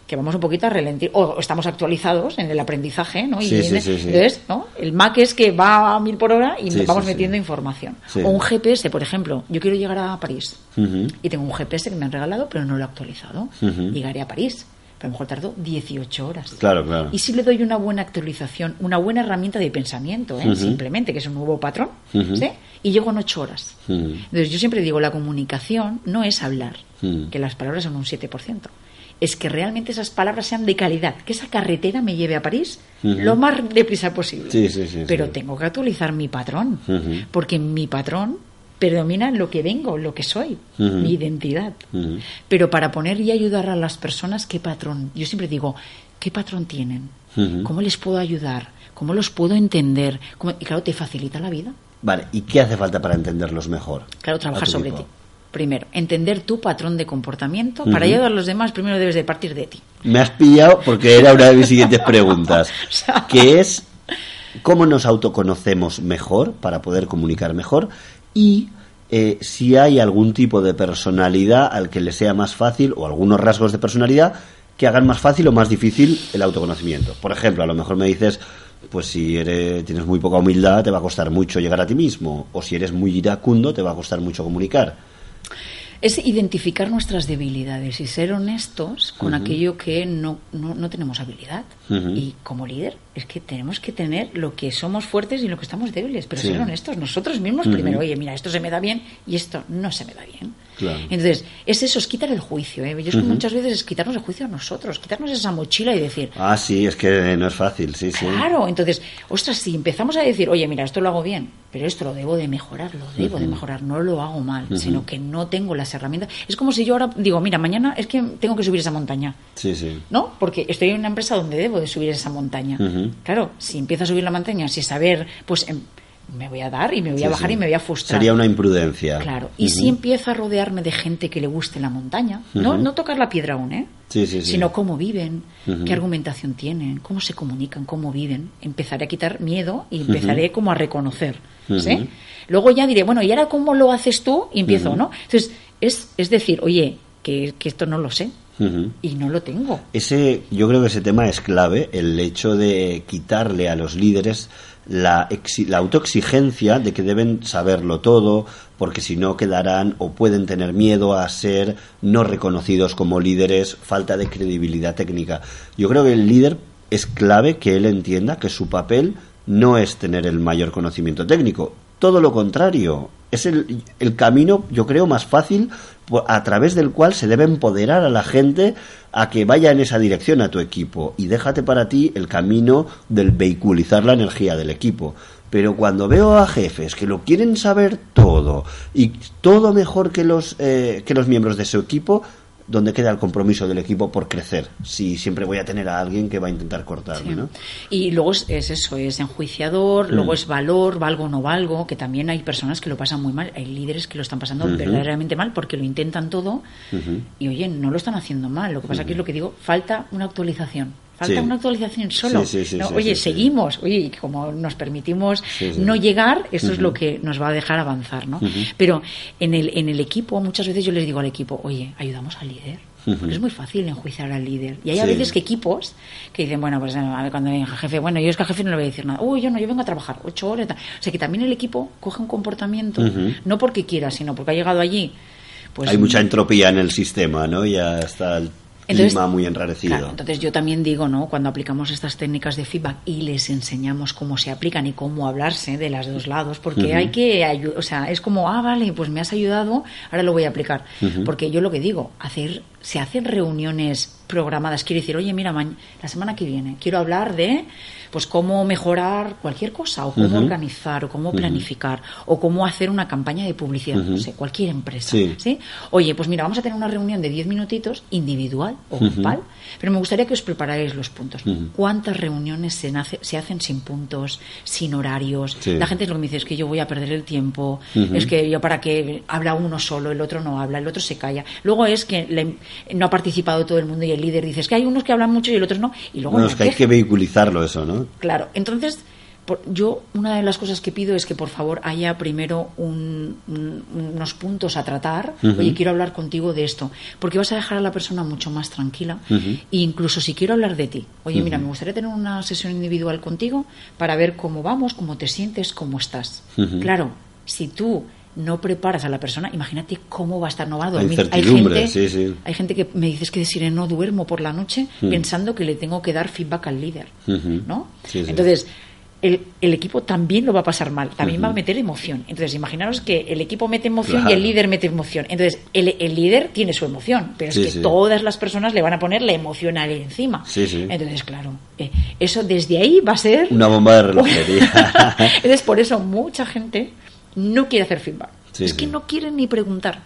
que vamos un poquito a relentir, o estamos actualizados en el aprendizaje, ¿no? Y entonces, ¿no? El Mac es que va a mil por hora y vamos metiendo información. O un GPS, por ejemplo, yo quiero llegar a París y tengo un GPS que me han regalado, pero no lo he actualizado. Llegaré a París a lo mejor tardó 18 horas. Claro, claro. Y si le doy una buena actualización, una buena herramienta de pensamiento, ¿eh? simplemente, que es un nuevo patrón, ¿sí? y llego en 8 horas. Entonces yo siempre digo, la comunicación no es hablar, que las palabras son un 7%. Es que realmente esas palabras sean de calidad, que esa carretera me lleve a París lo más deprisa posible. Sí, sí, sí, Pero tengo que actualizar mi patrón, porque mi patrón predomina lo que vengo, lo que soy, mi identidad. Pero para poner y ayudar a las personas, ¿qué patrón? Yo siempre digo, ¿qué patrón tienen? ¿Cómo les puedo ayudar? ¿Cómo los puedo entender? Y claro, te facilita la vida. Vale, ¿y qué hace falta para entenderlos mejor? Claro, trabajar sobre ti. Primero, entender tu patrón de comportamiento. Para ayudar a los demás, primero debes de partir de ti. Me has pillado porque era una de mis siguientes preguntas, que es cómo nos autoconocemos mejor para poder comunicar mejor y eh, si hay algún tipo de personalidad al que le sea más fácil o algunos rasgos de personalidad que hagan más fácil o más difícil el autoconocimiento. Por ejemplo, a lo mejor me dices, pues si eres, tienes muy poca humildad te va a costar mucho llegar a ti mismo, o si eres muy iracundo te va a costar mucho comunicar es identificar nuestras debilidades y ser honestos con aquello que no, no, tenemos habilidad. Y como líder es que tenemos que tener lo que somos fuertes y lo que estamos débiles, pero ser honestos nosotros mismos primero. Oye, mira, esto se me da bien y esto no se me da bien. Entonces, es eso, es quitar el juicio. ¿eh? Yo es que muchas veces es quitarnos el juicio a nosotros, quitarnos esa mochila y decir... Ah, sí, es que no es fácil, sí, sí. Claro, entonces, ostras, si empezamos a decir, oye, mira, esto lo hago bien, pero esto lo debo de mejorar, lo debo de mejorar, no lo hago mal, sino que no tengo las herramientas. Es como si yo ahora digo, mira, mañana es que tengo que subir esa montaña. Sí, sí. ¿No? Porque estoy en una empresa donde debo de subir esa montaña. Claro, si empiezo a subir la montaña sin saber, pues em, me voy a dar y me voy a bajar y me voy a frustrar. Sería una imprudencia. Claro. Y si empiezo a rodearme de gente que le guste la montaña, no, no tocar la piedra aún, ¿eh? Sí, sí, sino cómo viven, qué argumentación tienen, cómo se comunican, cómo viven. Empezaré a quitar miedo y empezaré como a reconocer. ¿sí? Luego ya diré, bueno, ¿y ahora cómo lo haces tú? Y empiezo, ¿no? Entonces, es, es decir, oye, que, que esto no lo sé. Y no lo tengo. Ese, yo creo que ese tema es clave, el hecho de quitarle a los líderes la, la autoexigencia de que deben saberlo todo, porque si no quedarán o pueden tener miedo a ser no reconocidos como líderes, falta de credibilidad técnica. Yo creo que el líder es clave que él entienda que su papel no es tener el mayor conocimiento técnico, todo lo contrario, es el, el camino, yo creo, más fácil a través del cual se debe empoderar a la gente a que vaya en esa dirección a tu equipo y déjate para ti el camino del vehiculizar la energía del equipo. Pero cuando veo a jefes que lo quieren saber todo y todo mejor que los, eh, que los miembros de su equipo, ¿dónde queda el compromiso del equipo por crecer? Si siempre voy a tener a alguien que va a intentar cortarme, ¿no? Y luego es, eso, es enjuiciador, mm. luego es valor, valgo o no valgo, que también hay personas que lo pasan muy mal, hay líderes que lo están pasando verdaderamente mal porque lo intentan todo y oye, no lo están haciendo mal. Lo que pasa que es lo que digo, falta una actualización. Falta una actualización solo. oye, seguimos. Oye, como nos permitimos no llegar, eso es lo que nos va a dejar avanzar, ¿no? Pero en el, en el equipo, muchas veces yo les digo al equipo, oye, ayudamos al líder. Porque es muy fácil enjuiciar al líder. Y hay a veces que equipos que dicen, bueno, pues a ver, cuando venga jefe, bueno, yo es que al jefe no le voy a decir nada. Uy, yo no, yo vengo a trabajar ocho horas. O sea, que también el equipo coge un comportamiento, no porque quiera, sino porque ha llegado allí. Pues, hay mucha entropía en el sistema, ¿no? Ya está el entonces, muy enrarecido. entonces yo también digo, ¿no? Cuando aplicamos estas técnicas de feedback y les enseñamos cómo se aplican y cómo hablarse de los dos lados, porque hay que, o sea, es como, ah, vale, pues me has ayudado, ahora lo voy a aplicar. Porque yo lo que digo, hacer, se hacen reuniones programadas, quiere decir, oye, mira, la semana que viene quiero hablar de pues cómo mejorar cualquier cosa, o cómo organizar, o cómo planificar, o cómo hacer una campaña de publicidad, no sé, cualquier empresa. Sí. Oye, pues mira, vamos a tener una reunión de 10 minutitos, individual o grupal, pero me gustaría que os preparáis los puntos. ¿Cuántas reuniones se, se, hacen sin puntos, sin horarios? La gente es lo que me dice, es que yo voy a perder el tiempo, es que yo para que habla uno solo, el otro no habla, el otro se calla. Luego es que no ha participado todo el mundo y el líder dice, es que hay unos que hablan mucho y el otro no. Y luego es que hay que vehiculizarlo eso, ¿no? Claro, entonces yo una de las cosas que pido es que por favor haya primero unos puntos a tratar. Oye, quiero hablar contigo de esto, porque vas a dejar a la persona mucho más tranquila. E incluso si quiero hablar de ti, oye, mira, me gustaría tener una sesión individual contigo para ver cómo vamos, cómo te sientes, cómo estás. Claro, si tú no preparas a la persona, imagínate cómo va a estar, no va a dormir. Hay gente, hay gente que me dices que decir no duermo por la noche hmm. pensando que le tengo que dar feedback al líder, ¿no? Entonces, el, el, equipo también lo va a pasar mal, también va a meter emoción. Entonces, imaginaros que el equipo mete emoción y el líder mete emoción. Entonces, el, el líder tiene su emoción, pero es que todas las personas le van a poner la emoción ahí encima. Entonces, claro, eh, eso desde ahí va a ser... Una bomba de relojería. Entonces, por eso mucha gente no quiere hacer feedback. es que no quieren ni preguntar.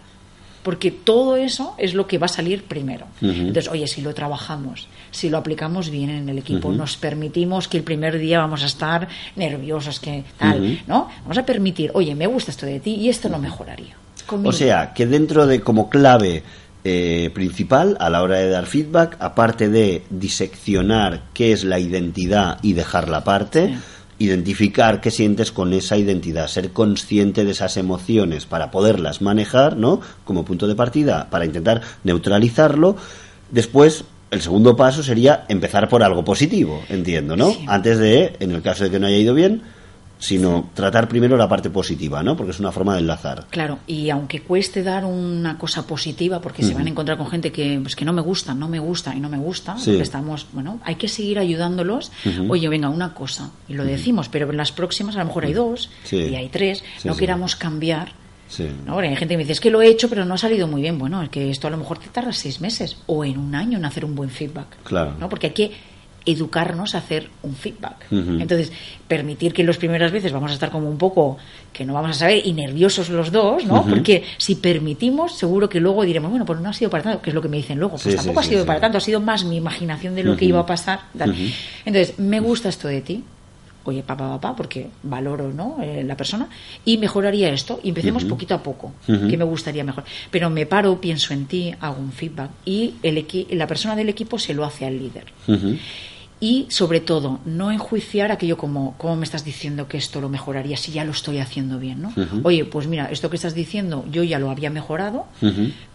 Porque todo eso es lo que va a salir primero. Entonces, oye, si lo trabajamos, si lo aplicamos bien en el equipo, nos permitimos que el primer día vamos a estar nerviosos, que tal, ¿no? Vamos a permitir, oye, me gusta esto de ti y esto lo mejoraría. O sea, que dentro de como clave eh, principal a la hora de dar feedback, aparte de diseccionar qué es la identidad y dejarla aparte, identificar qué sientes con esa identidad, ser consciente de esas emociones para poderlas manejar, ¿no? Como punto de partida, para intentar neutralizarlo. Después, el segundo paso sería empezar por algo positivo, entiendo, ¿no? Antes de, en el caso de que no haya ido bien, sino tratar primero la parte positiva, ¿no? Porque es una forma de enlazar. Claro, y aunque cueste dar una cosa positiva, porque se van a encontrar con gente que, pues, que no me gusta, no me gusta y no me gusta, estamos, bueno, hay que seguir ayudándolos. Oye, venga, una cosa, y lo decimos, pero en las próximas a lo mejor hay dos y hay tres, no queramos cambiar Sí. ¿no? Porque hay gente que me dice, es que lo he hecho, pero no ha salido muy bien. Bueno, es que esto a lo mejor te tarda seis meses o en un año en hacer un buen feedback. Claro. ¿no? Porque hay que educarnos a hacer un feedback. Entonces, permitir que las primeras veces vamos a estar como un poco que no vamos a saber y nerviosos los dos, ¿no? Porque si permitimos, seguro que luego diremos, bueno, pues no ha sido para tanto, que es lo que me dicen luego. Pues Sí, tampoco sí, ha sido sí. para tanto, ha sido más mi imaginación de lo que iba a pasar. tal. Entonces, me gusta esto de ti. Oye, papá, papá, porque valoro ¿no? Eh, la persona y mejoraría esto. Y empecemos poquito a poco, Ujú. que me gustaría mejor. Pero me paro, pienso en ti, hago un feedback y el equi- la persona del equipo se lo hace al líder. Y sobre todo, no enjuiciar aquello como, ¿cómo me estás diciendo que esto lo mejoraría si ya lo estoy haciendo bien? ¿no? Oye, pues mira, esto que estás diciendo yo ya lo había mejorado,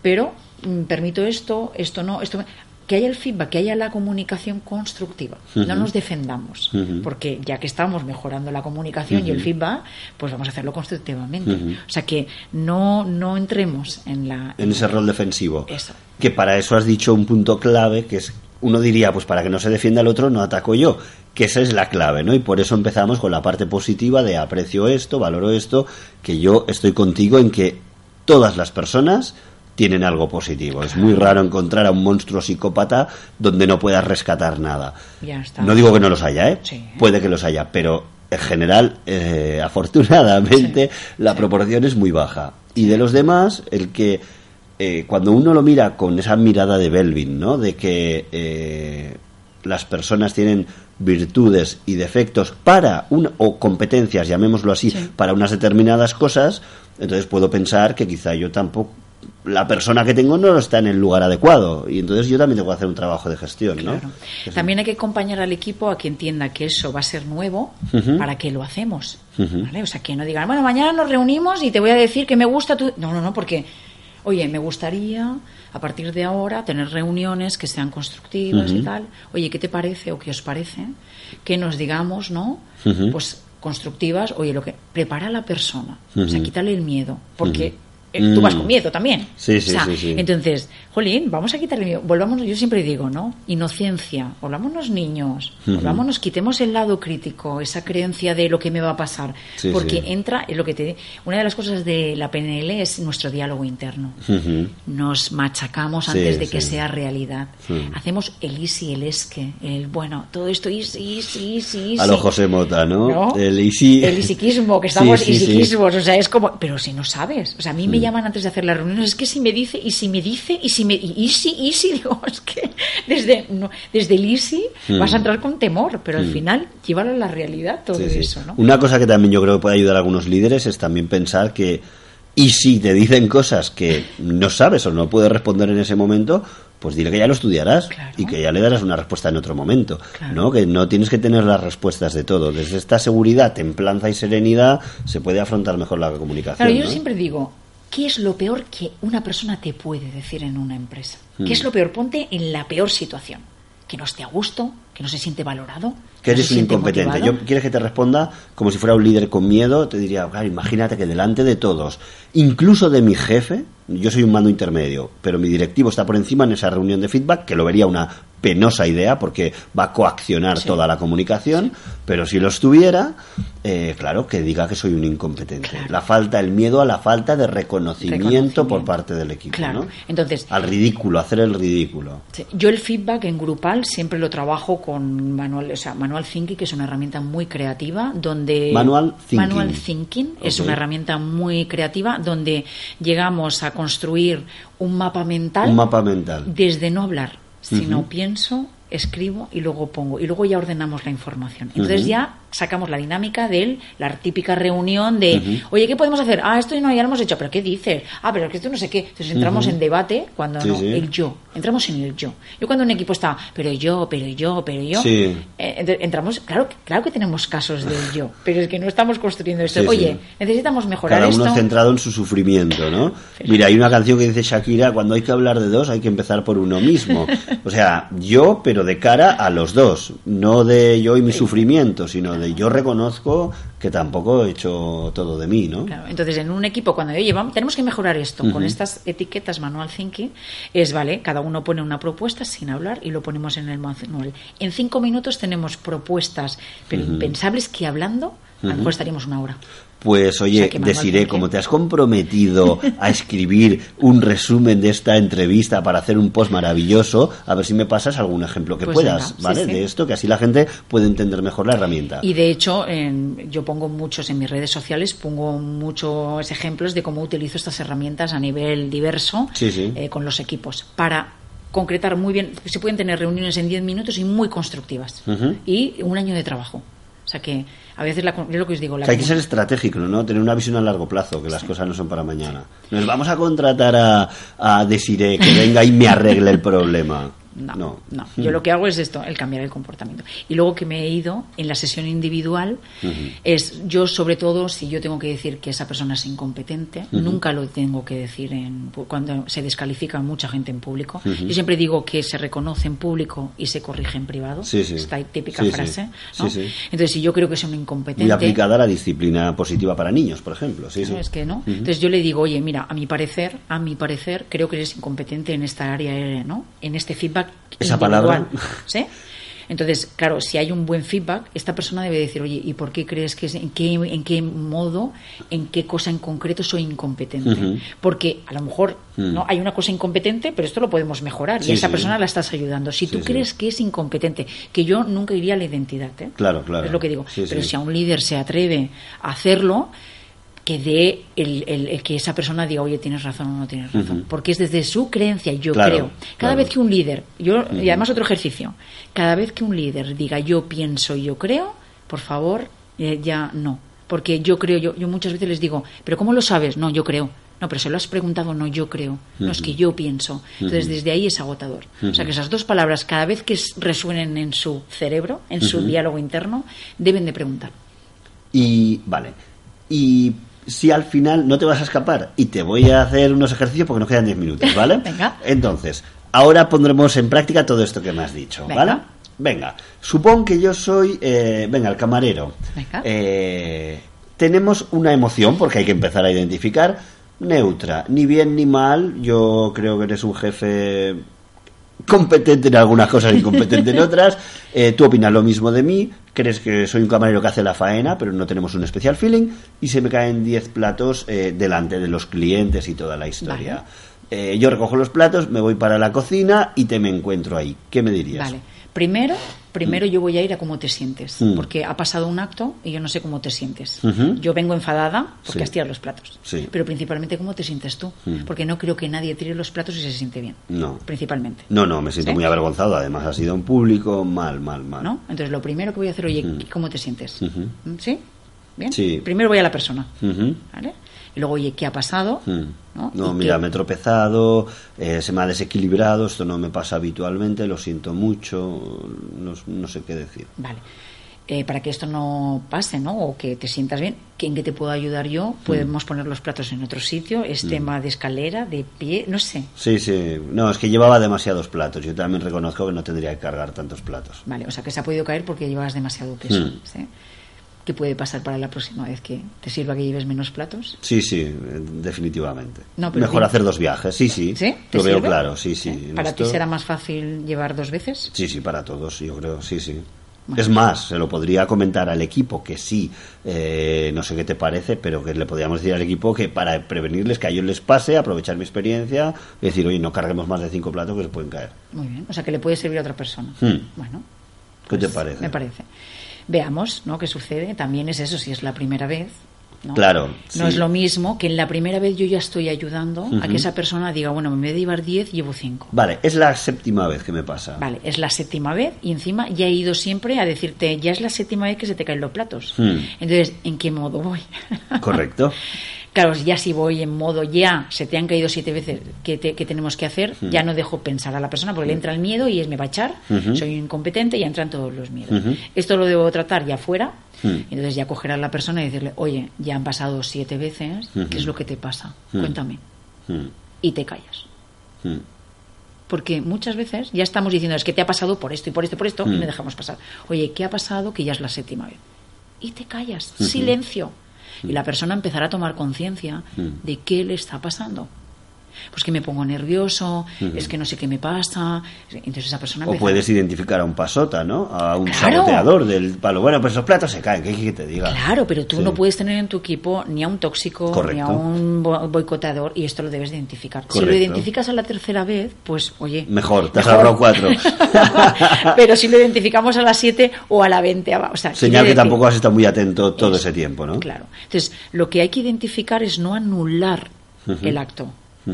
pero mm, permito esto, esto no, esto. Que haya el feedback, que haya la comunicación constructiva. No nos defendamos, porque ya que estamos mejorando la comunicación y el feedback, pues vamos a hacerlo constructivamente. O sea que no, no entremos en la. En ese rol defensivo. Eso. Que para eso has dicho un punto clave, que es, uno diría, pues para que no se defienda el otro, no ataco yo. Que esa es la clave, ¿no? Y por eso empezamos con la parte positiva de aprecio esto, valoro esto, que yo estoy contigo en que todas las personas tienen algo positivo. Es muy raro encontrar a un monstruo psicópata donde no puedas rescatar nada. Ya está. No digo que no los haya, ¿eh? Sí. Puede que los haya, pero en general, eh, afortunadamente, la proporción es muy baja. Y de los demás, el que eh, cuando uno lo mira con esa mirada de Belvin, ¿no? De que eh, las personas tienen virtudes y defectos para un, o competencias, llamémoslo así, Sí. para unas determinadas cosas, entonces puedo pensar que quizá yo tampoco la persona que tengo no está en el lugar adecuado y entonces yo también tengo que hacer un trabajo de gestión, ¿no? Claro. También hay que acompañar al equipo a que entienda que eso va a ser nuevo para que lo hacemos. ¿vale? O sea, que no digan, bueno, mañana nos reunimos y te voy a decir que me gusta tu... No, no, no, porque, oye, me gustaría a partir de ahora tener reuniones que sean constructivas y tal. Oye, ¿qué te parece o qué os parece? Que nos digamos, ¿no? Pues constructivas, oye, lo que prepara a la persona, o sea, quítale el miedo, porque. Eh, tú vas Mm. con miedo también. Sí, sí, O sea, sí, sí. Entonces, jolín, vamos a quitarle miedo. Volvamos, yo siempre digo, ¿no? Inocencia, volvámonos niños, volvámonos, quitemos el lado crítico, esa creencia de lo que me va a pasar. Sí, porque sí. entra, es lo que te una de las cosas de la PNL es nuestro diálogo interno. Nos machacamos Sí, antes de que sí. sea realidad. Sí. Hacemos el easy, el esque, el bueno, todo esto easy, easy, easy, easy. A lo José Mota, ¿no? ¿no? El Isi. El isiquismo, que estamos Sí, sí, sí. isiquismos, o sea, es como, pero si no sabes, o sea, a mí me Mm. llaman antes de hacer las reuniones, es que si me dice, y si me dice, y si me, y easy, easy, digo, es que desde, no, desde el easy Mm. vas a entrar con temor, pero al Mm. final llévalo a la realidad todo sí. eso, ¿no? Una cosa que también yo creo que puede ayudar a algunos líderes es también pensar que, y si te dicen cosas que no sabes o no puedes responder en ese momento, pues dile que ya lo estudiarás Claro. y que ya le darás una respuesta en otro momento, Claro. ¿no? Que no tienes que tener las respuestas de todo. Desde esta seguridad, templanza y serenidad se puede afrontar mejor la comunicación. Claro, yo ¿no? siempre digo, ¿qué es lo peor que una persona te puede decir en una empresa? Mm. ¿Qué es lo peor? Ponte en la peor situación. Que no esté a gusto, que no se siente valorado. que no eres un incompetente. motivado. Yo quieres que te responda como si fuera un líder con miedo, te diría, claro, imagínate que delante de todos, incluso de mi jefe, yo soy un mando intermedio, pero mi directivo está por encima en esa reunión de feedback, que lo vería una penosa idea porque va a coaccionar Sí. toda la comunicación, pero si lo estuviera, eh, claro, que diga que soy un incompetente. Claro. La falta, el miedo a la falta de reconocimiento, Reconocimiento. por parte del equipo, Claro. ¿no? Entonces, Al ridículo, hacer el ridículo. Yo el feedback en grupal siempre lo trabajo con manual, o sea, manual thinking, que es una herramienta muy creativa, donde Manual Thinking. Manual Thinking es una herramienta muy creativa donde llegamos a construir un mapa mental Un mapa mental. desde no hablar, sino Ujú. pienso, escribo y luego pongo y luego ya ordenamos la información. Entonces ya sacamos la dinámica de la típica reunión de, oye, ¿qué podemos hacer? Ah, esto no, ya lo hemos hecho, pero ¿qué dices? Ah, pero es que esto no sé qué. Entonces entramos en debate cuando Sí, no, sí. el yo. Entramos en el yo. Yo cuando un equipo está, pero yo, pero yo, pero yo, Sí. eh, ent- entramos, claro, que- claro que tenemos casos del yo, pero es que no estamos construyendo esto. Oye, necesitamos mejorar Cada uno esto. centrado en su sufrimiento, ¿no? Mira, hay una canción que dice Shakira, cuando hay que hablar de dos hay que empezar por uno mismo. O sea, yo, pero de cara a los dos. No de yo y mi sufrimiento, sino de yo reconozco que tampoco he hecho todo de mí, ¿no? Claro, entonces, en un equipo, cuando oye, vamos, tenemos que mejorar esto con estas etiquetas manual thinking, es vale, cada uno pone una propuesta sin hablar y lo ponemos en el manual. En cinco minutos tenemos propuestas pero impensables que hablando A lo mejor estaríamos una hora. Pues oye, O Desiree, manualmente- como te has comprometido a escribir un resumen de esta entrevista para hacer un post maravilloso, a ver si me pasas algún ejemplo que Pues puedas, venga, ¿vale? sí. De esto, que así la gente puede entender mejor la herramienta. Y de hecho, en- yo pongo muchos en mis redes sociales, pongo muchos ejemplos de cómo utilizo estas herramientas a nivel diverso Sí, eh, con los equipos para concretar muy bien. Se pueden tener reuniones en 10 minutos y muy constructivas. Y un año de trabajo. O sea que a veces la, es lo que os digo. La hay que ser estratégico, ¿no? Tener una visión a largo plazo, que las cosas no son para mañana. Nos vamos a contratar a, a Desiree que venga y me arregle el problema. No, No. no, Yo lo que hago es esto, el cambiar el comportamiento. Y luego que me he ido en la sesión individual, es yo sobre todo, si yo tengo que decir que esa persona es incompetente, nunca lo tengo que decir en, cuando se descalifica a mucha gente en público. Yo siempre digo que se reconoce en público y se corrige en privado. Sí, sí. Esta típica Sí, frase. Entonces, si yo creo que es un incompetente... Muy aplicada a la disciplina positiva para niños, por ejemplo. Sí, es que no. Entonces yo le digo, oye, mira, a mi parecer, a mi parecer, creo que eres incompetente en esta área, eh, ¿no? En este feedback Esa individual, palabra. ¿sí? Entonces, claro, si hay un buen feedback, esta persona debe decir, oye, ¿y por qué crees que es, en qué, en qué modo, en qué cosa en concreto soy incompetente? Porque a lo mejor Mm. no hay una cosa incompetente, pero esto lo podemos mejorar Sí, y a esa sí. persona la estás ayudando. Si tú Sí, crees que es incompetente, que yo nunca iría a la identidad, ¿eh? Claro, claro. Es lo que digo. Pero si a un líder se atreve a hacerlo, que dé el, el- el que esa persona diga, oye, tienes razón o no tienes razón. Porque es desde su creencia, yo Claro, creo. Cada claro. vez que un líder, yo y además otro ejercicio, cada vez que un líder diga yo pienso, yo creo, por favor, eh, ya no. Porque yo creo, yo, yo muchas veces les digo, pero ¿cómo lo sabes? No, yo creo. No, pero se lo has preguntado, no, yo creo. No, es que yo pienso. Entonces, desde ahí es agotador. O sea, que esas dos palabras, cada vez que resuenen en su cerebro, en su diálogo interno, deben de preguntar. Y vale. Y si al final no te vas a escapar y te voy a hacer unos ejercicios porque nos quedan 10 minutos, ¿vale? Venga. Entonces, ahora pondremos en práctica todo esto que me has dicho, Venga. ¿vale? Venga, supón que yo soy, eh, venga, el camarero. Venga. Eh, tenemos una emoción, porque hay que empezar a identificar, neutra, ni bien ni mal. Yo creo que eres un jefe competente en algunas cosas, incompetente en otras. Eh, tú opinas lo mismo de mí, crees que soy un camarero que hace la faena, pero no tenemos un especial feeling, y se me caen 10 platos eh, delante de los clientes y toda la historia. Eh, yo recojo los platos, me voy para la cocina y te me encuentro ahí. ¿Qué me dirías? Vale. Primero, primero yo voy a ir a cómo te sientes, Mm. porque ha pasado un acto y yo no sé cómo te sientes. Yo vengo enfadada porque Sí. has tirado los platos, Sí. pero principalmente cómo te sientes tú, Mm. porque no creo que nadie tire los platos y se siente bien. No. Principalmente. No, no, me siento ¿Sí? muy avergonzado. Además, ha sido en público, mal, mal, mal. ¿No? Entonces lo primero que voy a hacer, oye, Mm. ¿cómo te sientes? ¿Mm? ¿Sí? ¿Bien? Sí. Primero voy a la persona. ¿vale? Y luego, oye, ¿qué ha pasado? Mm. ¿No? No, ¿Y mira, qué- me he tropezado, eh, se me ha desequilibrado, esto no me pasa habitualmente, lo siento mucho, no, no sé qué decir. Vale. Eh, para que esto no pase, ¿no? O que te sientas bien, ¿que ¿en qué te puedo ayudar yo? Podemos poner los platos en otro sitio, es tema de escalera, de pie, no sé. Sí, sí, no, es que llevaba demasiados platos, yo también reconozco que no tendría que cargar tantos platos. Vale, o sea que se ha podido caer porque llevas demasiado peso. Mm. ¿sí? ¿Qué puede pasar para la próxima vez que te sirva que lleves menos platos? Sí, sí, eh, definitivamente. No, pero Mejor hacer dos viajes, sí, sí, ¿Sí? ¿Te lo veo sirve? claro, sí, sí. ¿Eh? ¿Para ti será más fácil llevar dos veces? Sí, sí, para todos, yo creo, sí, sí. Bueno. Es más, se lo podría comentar al equipo que sí, eh, no sé qué te parece, pero que le podríamos decir al equipo que para prevenirles que a ellos les pase, aprovechar mi experiencia, y decir, oye, no carguemos más de cinco platos que se pueden caer. Muy bien, o sea que le puede servir a otra persona. Hmm. Bueno, ¿Qué te pues, parece? Me parece. Veamos, ¿no? ¿Qué sucede? También es eso, si es la primera vez. ¿no? Claro, No es lo mismo que en la primera vez yo ya estoy ayudando a que esa persona diga, bueno, en vez de llevar 10, llevo 5. Vale, es la séptima vez que me pasa. Vale, es la séptima vez y encima ya he ido siempre a decirte, ya es la séptima vez que se te caen los platos. Hmm. Entonces, ¿en qué modo voy? Correcto. Claro, ya si voy en modo ya, se te han caído siete veces te- que tenemos que hacer, ya no dejo pensar a la persona porque le entra el miedo y es me va a echar, soy incompetente y ya entran todos los miedos. Esto lo debo tratar ya fuera, entonces ya coger a la persona y decirle, oye, ya han pasado siete veces. ¿qué es lo que te pasa? Cuéntame. Y te callas. Porque muchas veces ya estamos diciendo, es que te ha pasado por esto y por esto y por esto, y no dejamos pasar. Oye, ¿qué ha pasado? Que ya es la séptima vez. Y te callas, silencio. Y la persona empezará a tomar conciencia Mm. de qué le está pasando. Pues que me pongo nervioso, es que no sé qué me pasa. Entonces esa persona... O puedes identificar a un pasota, ¿no? A un Claro. saboteador del palo. Bueno, pues esos platos se caen, ¿qué quieres que te diga? Claro, pero tú Sí. no puedes tener en tu equipo ni a un tóxico, ni a un bo- boicoteador, y esto lo debes de identificar. Si lo identificas a la tercera vez, pues oye. Mejor, te has mejor. ahorrado cuatro. pero si lo identificamos a las 7 o a la 20, o sea, Señal que tampoco has estado muy atento todo ese tiempo, ¿no? Claro. Entonces, lo que hay que identificar es no anular el acto,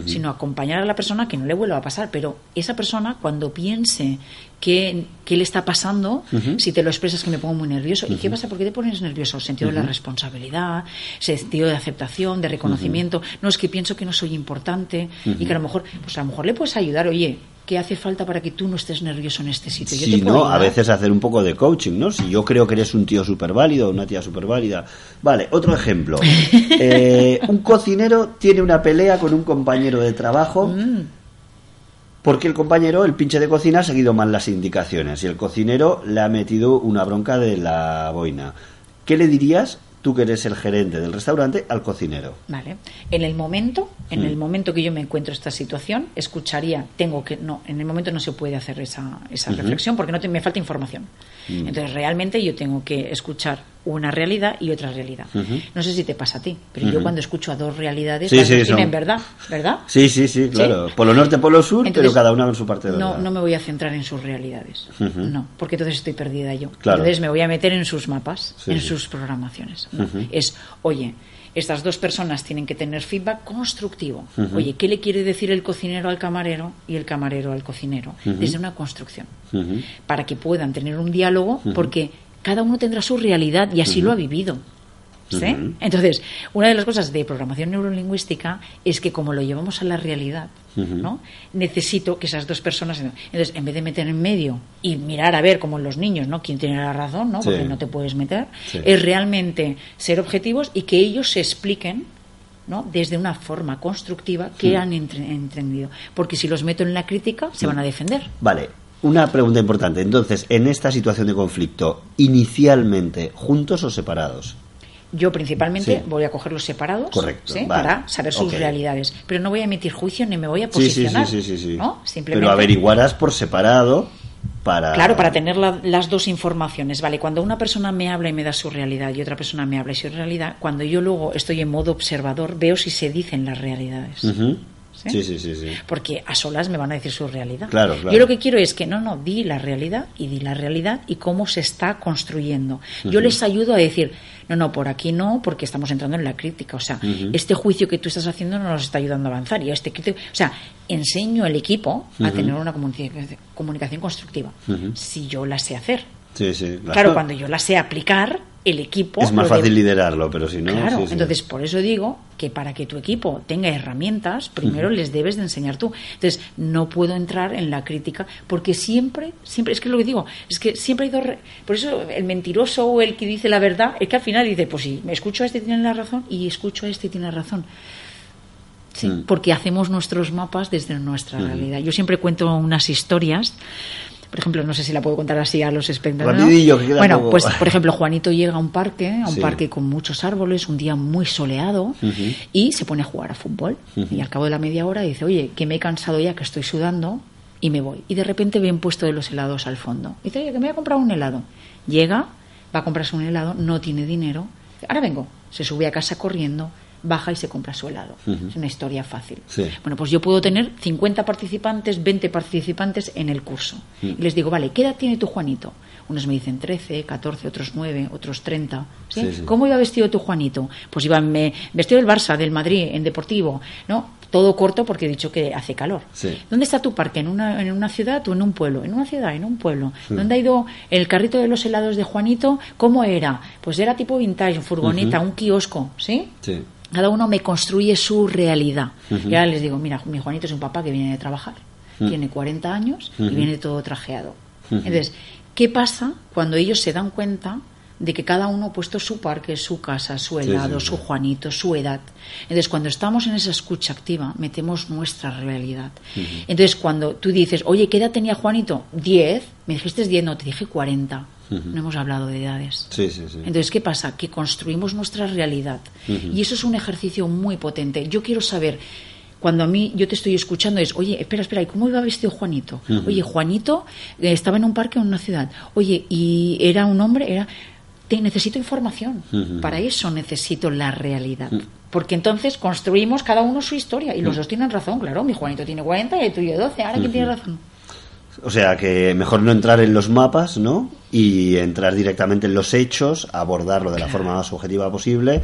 sino acompañar a la persona que no le vuelva a pasar. Pero esa persona, cuando piense qué, qué le está pasando, si te lo expresas que me pongo muy nervioso, ¿y qué pasa? ¿Por qué te pones nervioso? Sentido de la responsabilidad, sentido de aceptación, de reconocimiento. No, es que pienso que no soy importante y que a lo mejor, pues a lo mejor le puedes ayudar, oye, ¿qué hace falta para que tú no estés nervioso en este sitio? Yo Sí, te puedo ¿no? A veces hacer un poco de coaching, ¿no? Si yo creo que eres un tío súper válido, una tía súper válida. Vale, otro ejemplo. Eh, un cocinero tiene una pelea con un compañero de trabajo Mm. porque el compañero, el pinche de cocina, ha seguido mal las indicaciones y el cocinero le ha metido una bronca de la boina. ¿Qué le dirías, tú que eres el gerente del restaurante, al cocinero? Vale. En el momento, en Mm. el momento que yo me encuentro esta situación, escucharía, tengo que, no, en el momento no se puede hacer esa, esa reflexión porque no te- me falta información. Mm. Entonces realmente yo tengo que escuchar una realidad y otra realidad. No sé si te pasa a ti, pero yo cuando escucho a dos realidades, Sí, las sí, dos tienen son- verdad, ¿verdad? Sí, sí, sí, claro. Polo norte, polo sur, Entonces, pero cada una en su parte de no, verdad. no me voy a centrar en sus realidades. No, porque entonces estoy perdida yo. Claro. Entonces me voy a meter en sus mapas, Sí, en sí. sus programaciones. No, Es, oye, estas dos personas tienen que tener feedback constructivo. Oye, ¿qué le quiere decir el cocinero al camarero y el camarero al cocinero? Desde una construcción. Para que puedan tener un diálogo, porque cada uno tendrá su realidad y así lo ha vivido. ¿Sí? Entonces, una de las cosas de programación neurolingüística es que como lo llevamos a la realidad, ¿no? necesito que esas dos personas, entonces en vez de meter en medio y mirar a ver como los niños, ¿no? quién tiene la razón, ¿no? Sí. porque no te puedes meter, Sí. es realmente ser objetivos y que ellos se expliquen ¿no? desde una forma constructiva que han entre- entendido. Porque si los meto en la crítica, se van a defender. Vale, una pregunta importante. Entonces, en esta situación de conflicto, inicialmente, ¿juntos o separados? Yo principalmente Sí. voy a cogerlos separados Correcto, ¿sí? vale. para saber sus realidades. Pero no voy a emitir juicio ni me voy a posicionar. sí, sí, sí. ¿no? Simplemente, Pero averiguarás por separado para... Claro, para tener la- las dos informaciones. Vale, cuando una persona me habla y me da su realidad y otra persona me habla y su realidad, cuando yo luego estoy en modo observador, veo si se dicen las realidades. ¿Sí? Sí, sí, sí, sí. Porque a solas me van a decir su realidad. Claro, claro. Yo lo que quiero es que no, no, di la realidad y di la realidad y cómo se está construyendo. Yo les ayudo a decir, no, no, por aquí no, porque estamos entrando en la crítica. O sea, este juicio que tú estás haciendo no nos está ayudando a avanzar. Y este crítico, o sea, enseño al equipo a tener una comunicación constructiva. Si yo la sé hacer. Sí, sí. Claro, cuando yo la sé aplicar, el equipo. Es más fácil liderarlo, pero si no... Claro, sí, sí. entonces por eso digo que para que tu equipo tenga herramientas, primero les debes de enseñar tú. Entonces no puedo entrar en la crítica porque siempre, siempre, es que es lo que digo, es que siempre hay dos... re- Por eso el mentiroso o el que dice la verdad, es que al final dice, pues sí, me escucho a este y tiene la razón y escucho a este y tiene la razón. Sí, Mm. porque hacemos nuestros mapas desde nuestra realidad. Yo siempre cuento unas historias. Por ejemplo, no sé si la puedo contar así a los espectadores. Bueno, pues por ejemplo, Juanito llega a un parque, a un Sí. parque con muchos árboles, un día muy soleado, y se pone a jugar a fútbol. Y al cabo de la media hora dice, oye, que me he cansado ya, que estoy sudando, y me voy. Y de repente ve un puesto de los helados al fondo. Y dice, oye, que me voy a comprar un helado. Llega, va a comprarse un helado, no tiene dinero. Ahora vengo. Se sube a casa corriendo, baja y se compra su helado. Es una historia fácil. Sí. Bueno, pues yo puedo tener 50 participantes, 20 participantes en el curso. Mm. Y les digo, vale, ¿qué edad tiene tu Juanito? Unos me dicen 13, 14, otros 9, otros 30. ¿sí? Sí, sí. ¿Cómo iba vestido tu Juanito? Pues iba me- vestido del Barça, del Madrid, en deportivo, ¿no? Todo corto porque he dicho que hace calor. Sí. ¿Dónde está tu parque? ¿En una, ¿En una ciudad o en un pueblo? En una ciudad, en un pueblo. ¿Dónde ha ido el carrito de los helados de Juanito? ¿Cómo era? Pues era tipo vintage, furgoneta, un kiosco, ¿sí? Sí. Cada uno me construye su realidad. Y ahora les digo, mira, mi Juanito es un papá que viene de trabajar, tiene 40 años y viene todo trajeado. Entonces, ¿qué pasa cuando ellos se dan cuenta de que cada uno ha puesto su parque, su casa, su Sí, helado, sí, su. Juanito, su edad? Entonces, cuando estamos en esa escucha activa, metemos nuestra realidad. Entonces, cuando tú dices, oye, ¿qué edad tenía Juanito? 10, me dijiste 10, no, te dije 40. No hemos hablado de edades. Sí, sí, sí. Entonces, ¿qué pasa? Que construimos nuestra realidad. Y eso es un ejercicio muy potente. Yo quiero saber cuando a mí yo te estoy escuchando es, oye, espera, espera, ¿y cómo iba vestido Juanito? Oye, Juanito eh, estaba en un parque en una ciudad. Oye, y era un hombre, era te necesito información. Para eso necesito la realidad. Porque entonces construimos cada uno su historia y los dos tienen razón, claro. Mi Juanito tiene 40 y el tuyo 12. Ahora, ¿quién tiene razón? O sea que mejor no entrar en los mapas, ¿no? Y entrar directamente en los hechos, abordarlo de la forma más objetiva posible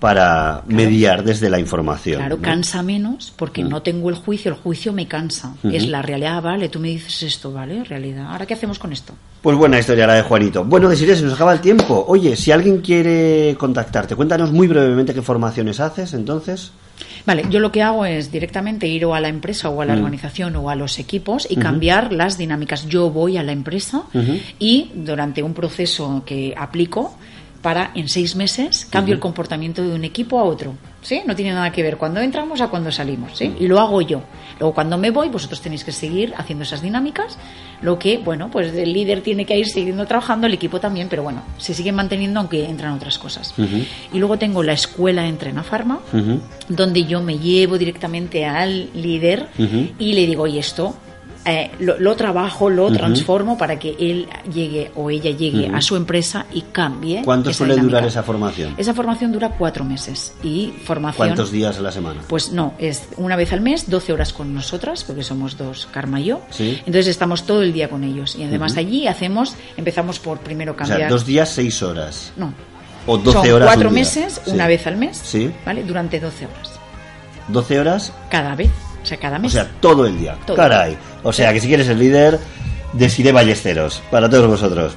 para mediar desde la información. Claro, cansa menos porque no tengo el juicio, el juicio me cansa. Es la realidad, ah, vale, tú me dices esto, vale, realidad. Ahora, ¿qué hacemos con esto? Pues buena historia la de Juanito. Bueno, deciré, se nos acaba el tiempo. Oye, si alguien quiere contactarte, cuéntanos muy brevemente qué formaciones haces, entonces. Vale, yo lo que hago es directamente ir o a la empresa o a la organización o a los equipos y cambiar las dinámicas. Yo voy a la empresa y durante un proceso que aplico, para en seis meses cambio el comportamiento de un equipo a otro. ¿Sí? No tiene nada que ver cuando entramos a cuando salimos. ¿sí? Y lo hago yo. Luego, cuando me voy, vosotros tenéis que seguir haciendo esas dinámicas. Lo que, bueno, pues el líder tiene que ir siguiendo trabajando, el equipo también, pero bueno, se siguen manteniendo aunque entran otras cosas. Y luego tengo la escuela Entrena Pharma, donde yo me llevo directamente al líder y le digo, y esto eh, lo, trabajo, lo transformo para que él llegue o ella llegue a su empresa y cambie. ¿Cuánto suele durar esa formación? Esa formación dura cuatro meses. y formación ¿Cuántos días a la semana? Pues no, es una vez al mes, 12 horas con nosotras, porque somos dos, Karma y yo. Entonces estamos todo el día con ellos. Y además allí hacemos, empezamos por primero cambiar. O sea, dos días, seis horas. No. O 12 horas. Cuatro meses, una vez al mes. Sí. ¿Vale? Durante 12 horas. ¿12 horas? Cada vez. O sea, cada mes. O sea, todo el día. Caray. O sea, que si quieres el líder, decide Ballesteros. Para todos vosotros.